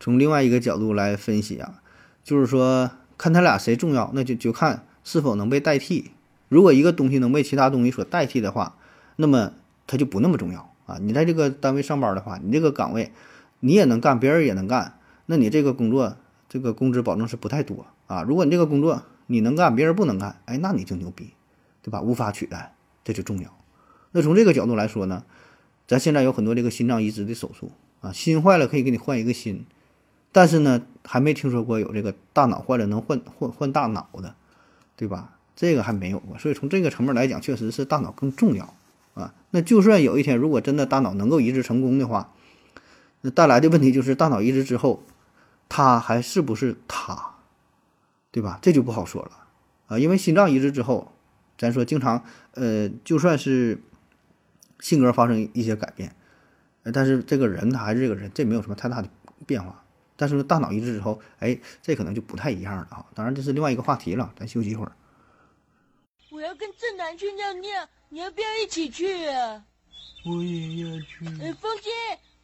从另外一个角度来分析啊，就是说看他俩谁重要，那就就看是否能被代替。如果一个东西能被其他东西所代替的话，那么它就不那么重要啊。你在这个单位上班的话，你这个岗位你也能干，别人也能干，那你这个工作这个工资保证是不太多啊。如果你这个工作你能干，别人不能干，哎，那你就牛逼，对吧？无法取代，这就重要。那从这个角度来说呢，咱现在有很多这个心脏移植的手术啊，心坏了可以给你换一个心，但是呢，还没听说过有这个大脑坏了能换换换大脑的，对吧？这个还没有过，所以从这个层面来讲，确实是大脑更重要啊。那就算有一天如果真的大脑能够移植成功的话，那带来的问题就是大脑移植之后，他还是不是他，对吧？这就不好说了啊，因为心脏移植之后，咱说经常呃，就算是。性格发生一些改变，但是这个人他还是这个人，这没有什么太大的变化。但是大脑移植之后，哎，这可能就不太一样了啊！当然这是另外一个话题了，咱休息一会儿。我要跟正南去尿尿，你要不要一起去啊？我也要去。哎，风姐，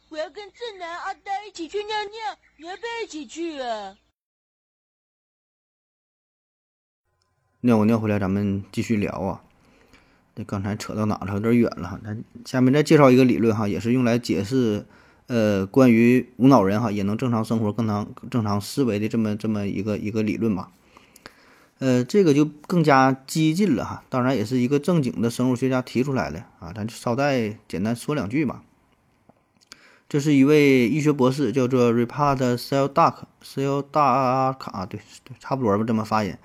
我要跟正南、阿呆一起去尿尿，你要不要一起去啊？尿完尿回来，咱们继续聊啊。刚才扯到哪了？有点远了哈。咱下面再介绍一个理论哈，也是用来解释，呃，关于无脑人哈也能正常生活、更常正常思维的这么这么一个一个理论吧。呃，这个就更加激进了哈。当然也是一个正经的生物学家提出来的啊。咱捎带简单说两句吧。这是一位医学博士，叫做 Ripard Seldak，Seldak 啊，对对，差不多吧，这么发音。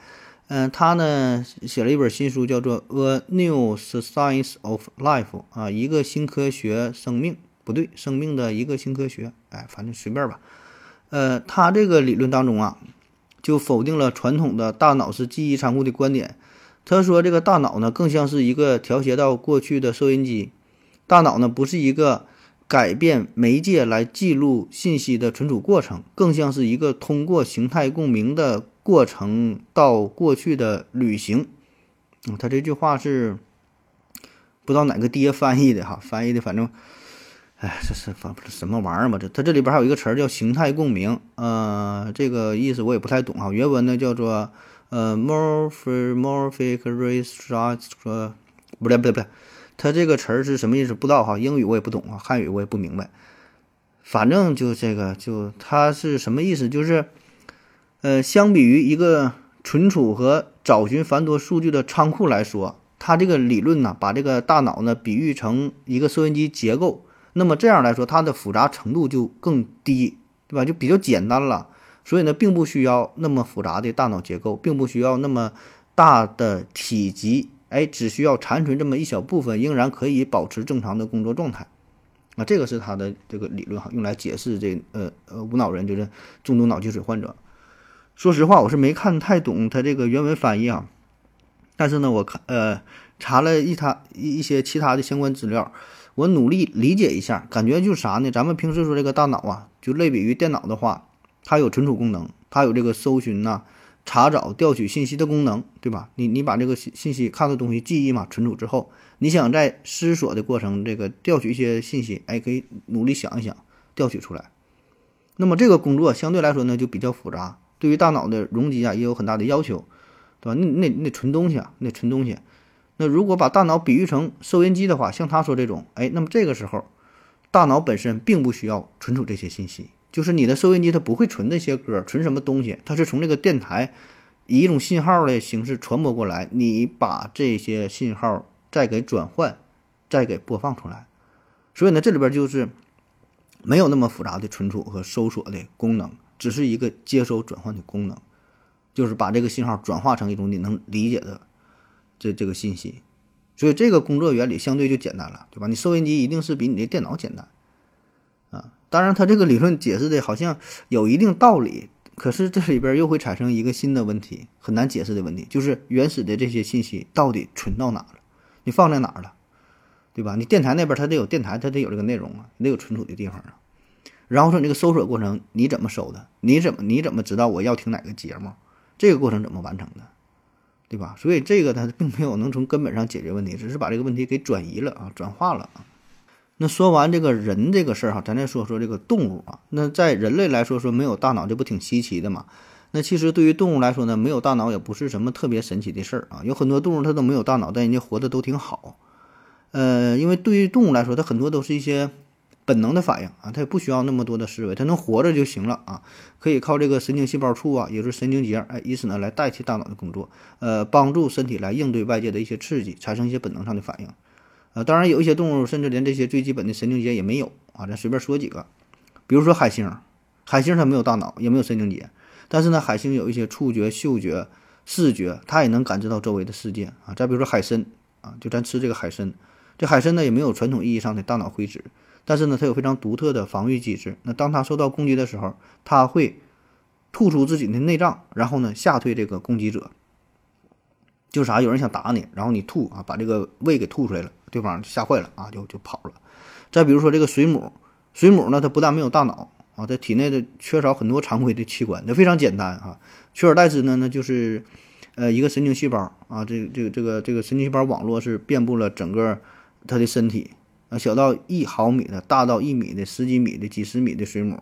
嗯，他呢写了一本新书，叫做《A New Science of Life》啊，一个新科学，生命不对，生命的一个新科学，哎，反正随便吧。呃，他这个理论当中啊，就否定了传统的大脑是记忆仓库的观点。他说，这个大脑呢，更像是一个调节到过去的收音机，大脑呢不是一个。改变媒介来记录信息的存储过程，更像是一个通过形态共鸣的过程到过去的旅行。嗯，他这句话是不知道哪个爹翻译的哈，翻译的反正，哎，这是反什么玩意儿嘛？这它这里边还有一个词儿叫形态共鸣，呃，这个意思我也不太懂啊。原文呢叫做呃，morphomorphic restructure，不对不对不对。它这个词儿是什么意思？不知道哈，英语我也不懂啊，汉语我也不明白。反正就这个，就它是什么意思？就是，呃，相比于一个存储和找寻繁多数据的仓库来说，它这个理论呢，把这个大脑呢比喻成一个收音机结构。那么这样来说，它的复杂程度就更低，对吧？就比较简单了。所以呢，并不需要那么复杂的大脑结构，并不需要那么大的体积。哎，只需要残存这么一小部分，仍然可以保持正常的工作状态，啊，这个是他的这个理论哈，用来解释这呃呃无脑人就是重度脑积水患者。说实话，我是没看太懂他这个原文翻译啊，但是呢，我看呃查了一他一一些其他的相关资料，我努力理解一下，感觉就是啥呢？咱们平时说这个大脑啊，就类比于电脑的话，它有存储功能，它有这个搜寻呐。查找、调取信息的功能，对吧？你你把这个信信息看到东西记忆嘛，存储之后，你想在思索的过程，这个调取一些信息，哎，可以努力想一想，调取出来。那么这个工作相对来说呢，就比较复杂，对于大脑的容积啊，也有很大的要求，对吧？那那那存东西啊，那存东西。那如果把大脑比喻成收音机的话，像他说这种，哎，那么这个时候，大脑本身并不需要存储这些信息。就是你的收音机，它不会存那些歌，存什么东西？它是从这个电台以一种信号的形式传播过来，你把这些信号再给转换，再给播放出来。所以呢，这里边就是没有那么复杂的存储和搜索的功能，只是一个接收转换的功能，就是把这个信号转化成一种你能理解的这这个信息。所以这个工作原理相对就简单了，对吧？你收音机一定是比你的电脑简单啊。当然，他这个理论解释的好像有一定道理，可是这里边又会产生一个新的问题，很难解释的问题，就是原始的这些信息到底存到哪了？你放在哪儿了？对吧？你电台那边它得有电台，它得有这个内容啊，得有存储的地方啊。然后说你这个搜索过程你怎么搜的？你怎么你怎么知道我要听哪个节目？这个过程怎么完成的？对吧？所以这个它 并没有能从根本上解决问题，只是把这个问题给转移了啊，转化了啊。那说完这个人这个事儿哈，咱再说说这个动物啊。那在人类来说，说没有大脑，这不挺稀奇的吗？那其实对于动物来说呢，没有大脑也不是什么特别神奇的事儿啊。有很多动物它都没有大脑，但人家活得都挺好。呃，因为对于动物来说，它很多都是一些本能的反应啊，它也不需要那么多的思维，它能活着就行了啊。可以靠这个神经细胞处啊，也就是神经节，哎，以此呢来代替大脑的工作，呃，帮助身体来应对外界的一些刺激，产生一些本能上的反应。呃，当然有一些动物甚至连这些最基本的神经节也没有啊。咱随便说几个，比如说海星，海星它没有大脑，也没有神经节，但是呢，海星有一些触觉、嗅觉、视觉，它也能感知到周围的世界啊。再比如说海参啊，就咱吃这个海参，这海参呢也没有传统意义上的大脑灰质，但是呢，它有非常独特的防御机制。那当它受到攻击的时候，它会吐出自己的内脏，然后呢吓退这个攻击者。就啥？有人想打你，然后你吐啊，把这个胃给吐出来了，对方吓坏了啊，就就跑了。再比如说这个水母，水母呢，它不但没有大脑啊，在体内的缺少很多常规的器官，它非常简单啊，取而代之呢，那就是呃一个神经细胞啊，这个这个这个这个神经细胞网络是遍布了整个它的身体小到一毫米的，大到一米的、十几米的、几十米的水母，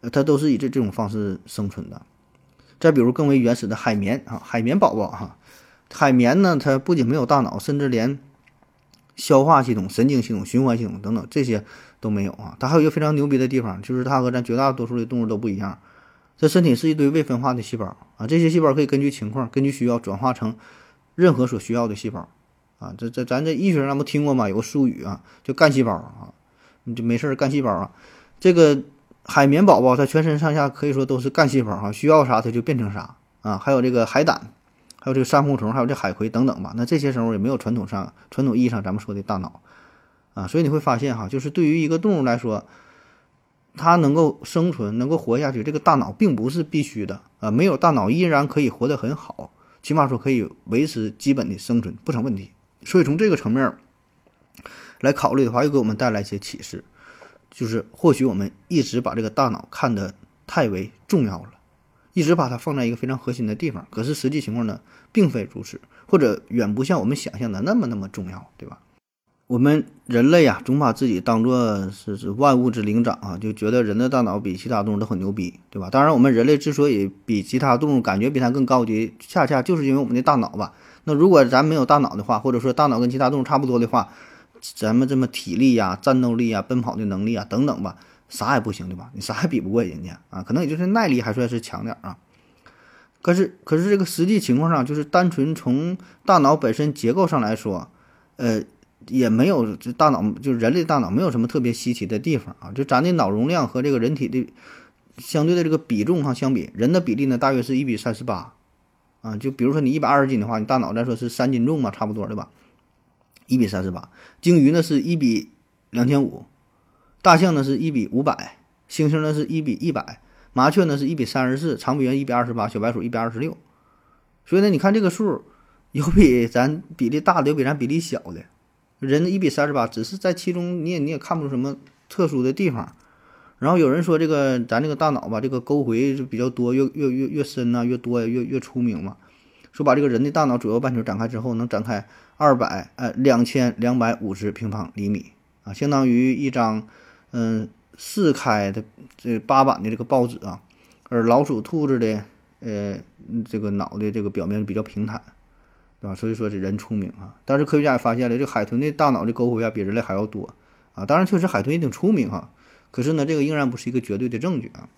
呃，它都是以这这种方式生存的。再比如更为原始的海绵啊，海绵宝宝哈。海绵呢，它不仅没有大脑，甚至连消化系统、神经系统、循环系统等等这些都没有啊。它还有一个非常牛逼的地方，就是它和咱绝大多数的动物都不一样，这身体是一堆未分化的细胞啊。这些细胞可以根据情况、根据需要转化成任何所需要的细胞啊。这这咱这医学上不听过吗？有个术语啊，叫干细胞啊，你就没事干细胞啊。这个海绵宝宝它全身上下可以说都是干细胞哈，需要啥它就变成啥啊。还有这个海胆，还有这个珊瑚虫，还有这海葵等等吧。那这些生物也没有传统上传统意义上咱们说的大脑啊，所以你会发现哈，就是对于一个动物来说，它能够生存、能够活下去，这个大脑并不是必须的啊。没有大脑依然可以活得很好，起码说可以维持基本的生存不成问题。所以从这个层面来考虑的话，又给我们带来一些启示，就是或许我们一直把这个大脑看得太为重要了，一直把它放在一个非常核心的地方。可是实际情况呢，并非如此，或者远不像我们想象的那么那么重要，对吧？我们人类啊，总把自己当做是是万物之灵长啊，就觉得人的大脑比其他动物都很牛逼，对吧？当然，我们人类之所以比其他动物感觉比它更高级，恰恰就是因为我们的大脑吧。那如果咱没有大脑的话，或者说大脑跟其他动物差不多的话，咱们这么体力呀、战斗力呀、奔跑的能力啊等等吧，啥也不行，对吧？你啥也比不过人家啊，可能也就是耐力还算是强点啊。可是，可是这个实际情况上，就是单纯从大脑本身结构上来说，呃，也没有这大脑就是人类大脑没有什么特别稀奇的地方啊。就咱的脑容量和这个人体的相对的这个比重哈相比，人的比例呢大约是一比三十八。啊，就比如说你一百二十斤的话，你大脑再说是三斤重嘛，差不多对吧？一比三十八。鲸鱼呢是一比两千五，大象呢是一比五百，猩猩呢是一比一百，麻雀呢是一比三十四，长臂猿一比二十八，小白鼠一比二十六。所以呢，你看这个数，有比咱比例大的，有比咱比例小的。人的一比三十八，只是在其中你也你也看不出什么特殊的地方。然后有人说这个咱这个大脑吧，这个沟回就比较多，越越越越深呐，越多，越越出名嘛。说把这个人的大脑左右半球展开之后，能展开二百呃两千两百五十平方厘米啊，相当于一张嗯四开的这八版的这个报纸啊。而老鼠、兔子的呃这个脑的这个表面比较平坦，对吧？所以说这人出名啊。但是科学家也发现了，这海豚的大脑的沟回啊比人类还要多啊。当然，确实海豚也挺出名哈。可是呢，这个仍然不是一个绝对的证据啊。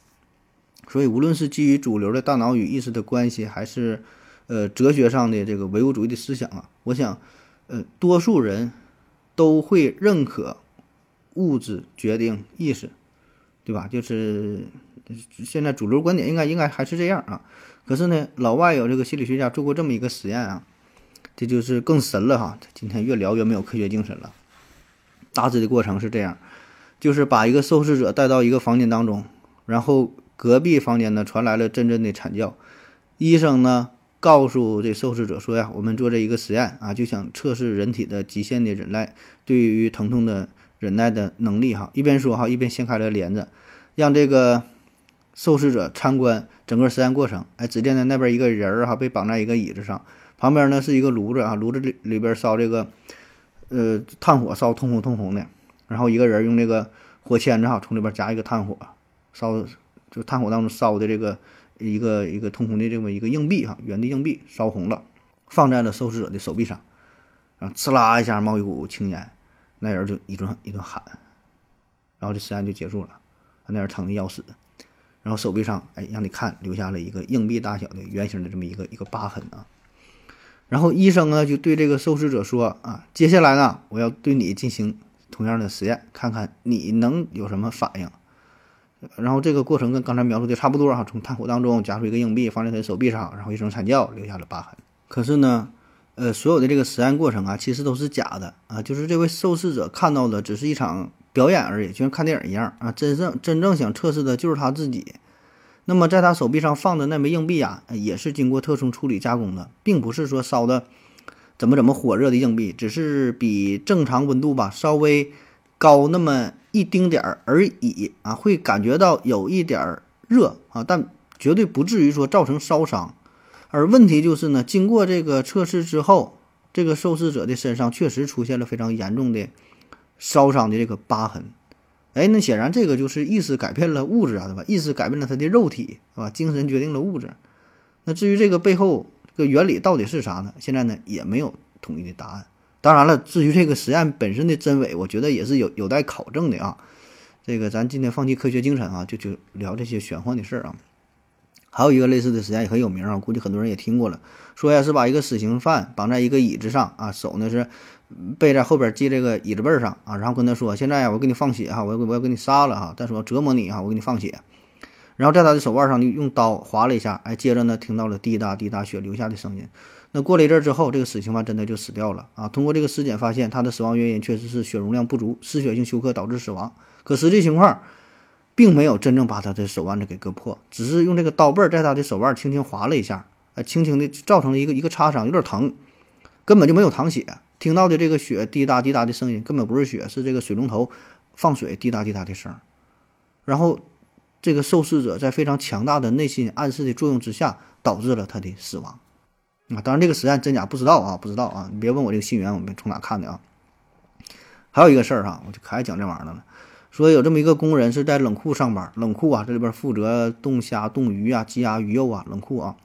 所以，无论是基于主流的大脑与意识的关系，还是呃哲学上的这个唯物主义的思想啊，我想，呃，多数人都会认可物质决定意识，对吧？就是现在主流观点应该应该还是这样啊。可是呢，老外有这个心理学家做过这么一个实验啊，这就是更神了哈。今天越聊越没有科学精神了。大致的过程是这样。就是把一个受试者带到一个房间当中，然后隔壁房间呢传来了阵阵的惨叫。医生呢告诉这受试者说呀：“我们做这一个实验啊，就想测试人体的极限的忍耐，对于疼痛的忍耐的能力。”哈，一边说哈，一边掀开了帘子，让这个受试者参观整个实验过程。哎，只见呢那边一个人儿哈被绑在一个椅子上，旁边呢是一个炉子啊，炉子里里边烧这个呃炭火，烧通红通红的。然后一个人用这个火签子哈，从里边夹一个炭火，烧就炭火当中烧的这个一个一个通红的这么一个硬币哈，圆的硬币烧红了，放在了受试者的手臂上，然后呲啦一下冒一股青烟，那人就一顿一顿喊，然后这实验就结束了，那人疼的要死，然后手臂上哎让你看留下了一个硬币大小的圆形的这么一个一个疤痕啊，然后医生呢就对这个受试者说啊，接下来呢我要对你进行。同样的实验，看看你能有什么反应。然后这个过程跟刚才描述的差不多哈，从炭火当中夹出一个硬币放在他的手臂上，然后一声惨叫，留下了疤痕。可是呢，呃，所有的这个实验过程啊，其实都是假的啊，就是这位受试者看到的只是一场表演而已，就像看电影一样啊。真正真正想测试的就是他自己。那么在他手臂上放的那枚硬币啊，也是经过特殊处理加工的，并不是说烧的。怎么怎么火热的硬币，只是比正常温度吧稍微高那么一丁点儿而已啊，会感觉到有一点儿热啊，但绝对不至于说造成烧伤。而问题就是呢，经过这个测试之后，这个受试者的身上确实出现了非常严重的烧伤的这个疤痕。哎，那显然这个就是意识改变了物质啊，对吧？意识改变了他的肉体，是吧？精神决定了物质。那至于这个背后，这个原理到底是啥呢？现在呢也没有统一的答案。当然了，至于这个实验本身的真伪，我觉得也是有有待考证的啊。这个咱今天放弃科学精神啊，就就聊这些玄幻的事儿啊。还有一个类似的实验也很有名啊，估计很多人也听过了。说呀是把一个死刑犯绑在一个椅子上啊，手呢是背在后边系这个椅子背上啊，然后跟他说：“现在呀，我给你放血哈，我要我要给你杀了哈，但是我折磨你哈，我给你放血。”然后在他的手腕上就用刀划了一下，哎，接着呢听到了滴答滴答血流下的声音。那过了一阵之后，这个死刑犯真的就死掉了啊。通过这个尸检发现，他的死亡原因确实是血容量不足，失血性休克导致死亡。可实际情况，并没有真正把他的手腕子给割破，只是用这个刀背在他的手腕轻轻划了一下，哎，轻轻的造成了一个一个擦伤，有点疼，根本就没有淌血。听到的这个血滴答滴答的声音，根本不是血，是这个水龙头放水滴答滴答的声。然后，这个受试者在非常强大的内心暗示的作用之下，导致了他的死亡。啊，当然这个实验真假不知道啊，不知道啊，你别问我这个信源，我们从哪看的啊？还有一个事儿哈，我就可爱讲这玩意儿了。说有这么一个工人是在冷库上班，冷库啊，这里边负责冻虾、冻鱼啊、鸡鸭鱼肉啊，冷库啊。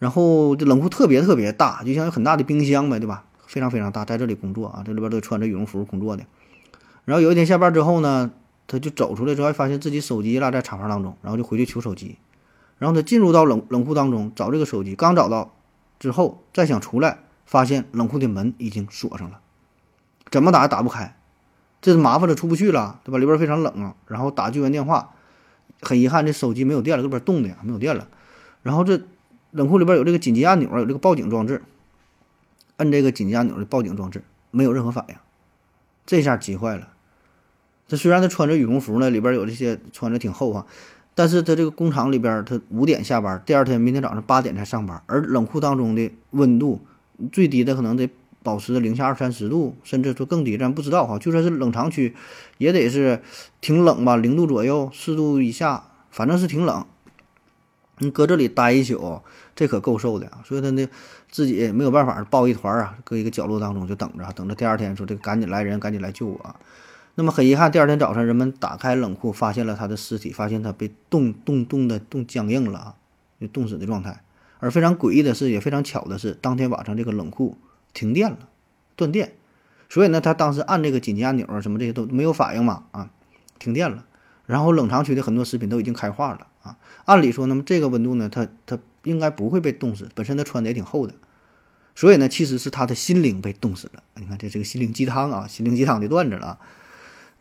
然后这冷库特别特别大，就像有很大的冰箱呗，对吧？非常非常大，在这里工作啊，这里边都穿着羽绒服工作的。然后有一天下班之后呢，他就走出来之后，发现自己手机落在厂房当中，然后就回去求手机。然后他进入到冷冷库当中找这个手机，刚找到之后再想出来，发现冷库的门已经锁上了，怎么打也打不开。这是麻烦了，出不去了，对吧？里边非常冷啊。然后打救援电话，很遗憾，这手机没有电了，里边冻的，没有电了。然后这冷库里边有这个紧急按钮，有这个报警装置，摁这个紧急按钮的报警装置没有任何反应，这下急坏了。这虽然他穿着羽绒服呢，里边有这些穿着挺厚啊，但是他这个工厂里边，他五点下班，第二天明天早上八点才上班，而冷库当中的温度最低的可能得。保持零下二三十度，甚至说更低，咱不知道哈。就算是冷藏区，也得是挺冷吧，零度左右，四度以下，反正是挺冷。你搁这里待一宿，这可够受的啊。所以他呢，自己没有办法，抱一团啊，搁一个角落当中就等着，等着第二天说这赶紧来人，赶紧来救我。那么很遗憾，第二天早上人们打开冷库，发现了他的尸体，发现他被冻冻冻的冻僵硬了啊，就冻死的状态。而非常诡异的是，也非常巧的是，当天晚上这个冷库。停电了，断电，所以呢，他当时按这个紧急按钮啊，什么这些都没有反应嘛，啊，停电了。然后冷藏区的很多食品都已经开化了啊。按理说，那么这个温度呢，它它应该不会被冻死，本身它穿的也挺厚的，所以呢，其实是他的心灵被冻死了。你看这这个心灵鸡汤啊，心灵鸡汤的段子了。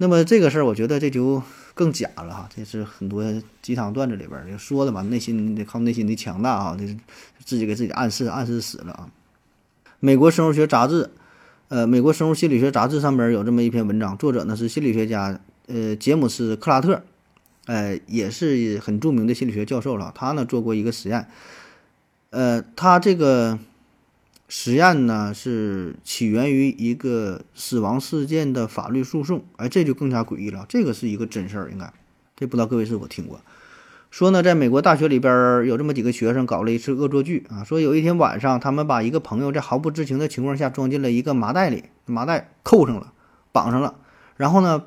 那么这个事儿，我觉得这就更假了哈。这是很多鸡汤段子里边就说的嘛，内心得靠内心的强大啊，这是自己给自己暗示暗示死了啊。美国生物学杂志，呃，美国生物心理学杂志上边有这么一篇文章，作者呢是心理学家，呃，杰姆斯·克拉特，呃，也是很著名的心理学教授了。他呢做过一个实验，呃，他这个实验呢是起源于一个死亡事件的法律诉讼，哎，这就更加诡异了。这个是一个真事儿，应该，这不知道各位是否听过。说呢，在美国大学里边有这么几个学生搞了一次恶作剧啊。说有一天晚上，他们把一个朋友在毫不知情的情况下装进了一个麻袋里，麻袋扣上了，绑上了，然后呢，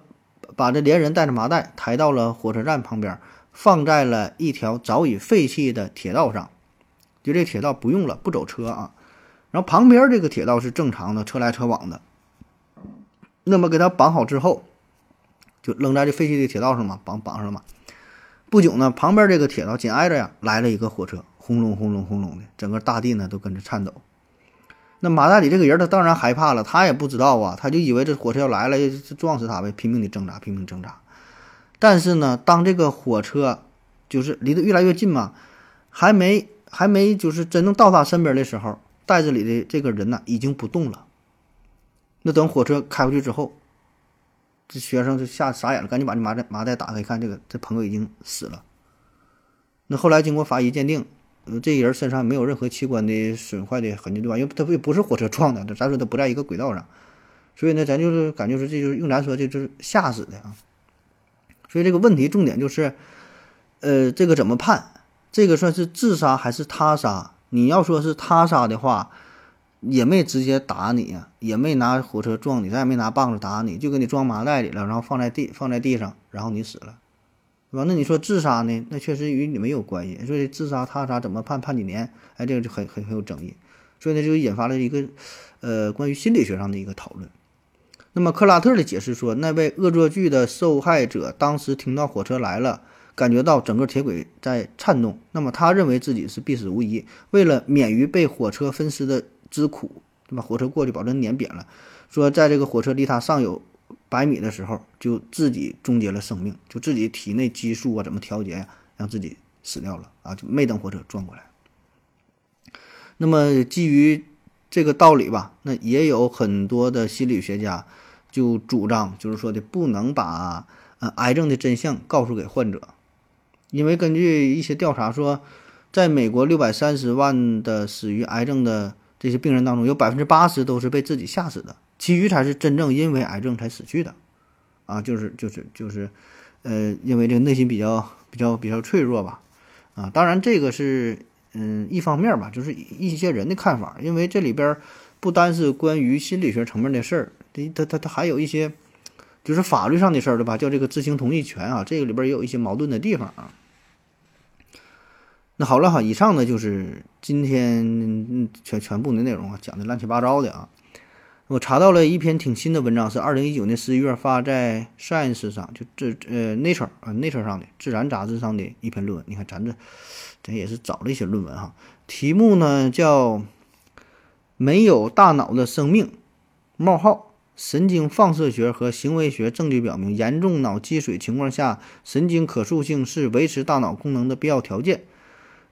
把这连人带着麻袋抬到了火车站旁边，放在了一条早已废弃的铁道上。就这铁道不用了，不走车啊。然后旁边这个铁道是正常的，车来车往的。那么给他绑好之后，就扔在这废弃的铁道上嘛，绑绑上了嘛。不久呢，旁边这个铁道紧挨着呀，来了一个火车，轰隆轰隆轰隆的，整个大地呢都跟着颤抖。那马大里这个人他当然害怕了，他也不知道啊，他就以为这火车要来了，就撞死他呗，拼命的挣扎，拼命挣扎。但是呢，当这个火车就是离得越来越近嘛，还没还没就是真正到他身边的时候，袋子里的这个人呢已经不动了。那等火车开过去之后。这学生就吓傻眼了，赶紧把这麻袋麻袋打开，一看这个这朋友已经死了。那后来经过法医鉴定，呃，这人身上没有任何器官的损坏的痕迹，对吧？因为他不不是火车撞的，咱说他不在一个轨道上，所以呢，咱就是感觉说这就是用咱说这就是吓死的啊。所以这个问题重点就是，呃，这个怎么判？这个算是自杀还是他杀？你要说是他杀的话。也没直接打你呀，也没拿火车撞你，咱也没拿棒子打你，就给你装麻袋里了，然后放在地放在地上，然后你死了，对吧？那你说自杀呢？那确实与你没有关系。所以自杀他杀怎么判判几年？哎，这个就很很很有争议。所以呢，就引发了一个呃关于心理学上的一个讨论。那么克拉特的解释说，那位恶作剧的受害者当时听到火车来了，感觉到整个铁轨在颤动。那么他认为自己是必死无疑。为了免于被火车分尸的之苦，对吧？火车过去保证碾扁了。说在这个火车离他尚有百米的时候，就自己终结了生命，就自己体内激素啊怎么调节呀，让自己死掉了啊，就没等火车撞过来。那么基于这个道理吧，那也有很多的心理学家就主张，就是说的不能把呃癌症的真相告诉给患者，因为根据一些调查说，在美国六百三十万的死于癌症的这些病人当中，有百分之八十都是被自己吓死的，其余才是真正因为癌症才死去的，啊，就是就是就是，呃，因为这个内心比较比较比较脆弱吧，啊，当然这个是。嗯，一方面吧，就是一些人的看法，因为这里边不单是关于心理学层面的事儿，它它它还有一些就是法律上的事儿，对吧？叫这个知情同意权啊，这个里边也有一些矛盾的地方啊。好了哈，以上呢就是今天全全部的内容啊，讲的乱七八糟的啊。我查到了一篇挺新的文章，是二零一九年十一月发在 Science 上，就这呃 Nature 啊 Nature 上的自然杂志上的一篇论文。你看咱这。这也是找了一些论文哈，题目呢叫《没有大脑的生命：冒号神经放射学和行为学证据表明，严重脑积水情况下，神经可塑性是维持大脑功能的必要条件》。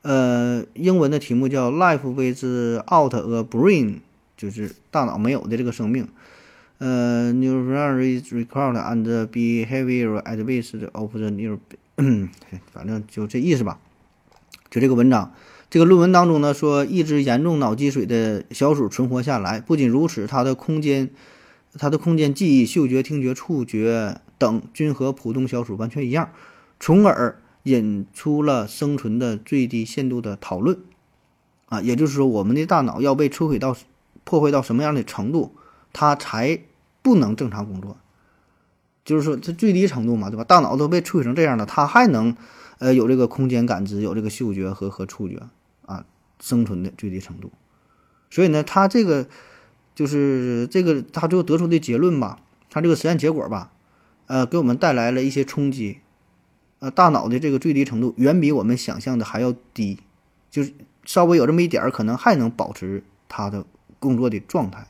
呃，英文的题目叫《Life Without a Brain》，就是大脑没有的这个生命。呃，Neural Record and Behavioral Advice of the Neural，反正就这意思吧。就这个文章，这个论文当中呢说，一只严重脑积水的小鼠存活下来。不仅如此，它的空间、它的空间记忆、嗅觉、听觉、触觉等均和普通小鼠完全一样，从而引出了生存的最低限度的讨论。啊，也就是说，我们的大脑要被摧毁到、破坏到什么样的程度，它才不能正常工作？就是说，这最低程度嘛，对吧？大脑都被摧毁成这样了，它还能？呃，有这个空间感知，有这个嗅觉和和触觉啊，生存的最低程度。所以呢，他这个就是这个他最后得出的结论吧，他这个实验结果吧，呃，给我们带来了一些冲击。呃，大脑的这个最低程度远比我们想象的还要低，就是稍微有这么一点儿，可能还能保持他的工作的状态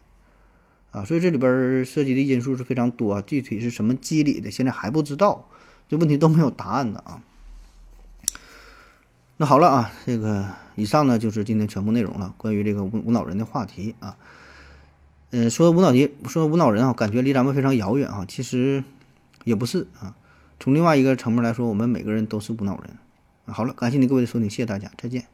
啊。所以这里边涉及的因素是非常多，具体是什么机理的，现在还不知道，这问题都没有答案的啊。那好了啊，这个以上呢就是今天全部内容了。关于这个无无脑人的话题啊，嗯，说无脑题，说无脑人啊，感觉离咱们非常遥远啊。其实也不是啊，从另外一个层面来说，我们每个人都是无脑人。好了，感谢你各位的收听，谢谢大家，再见。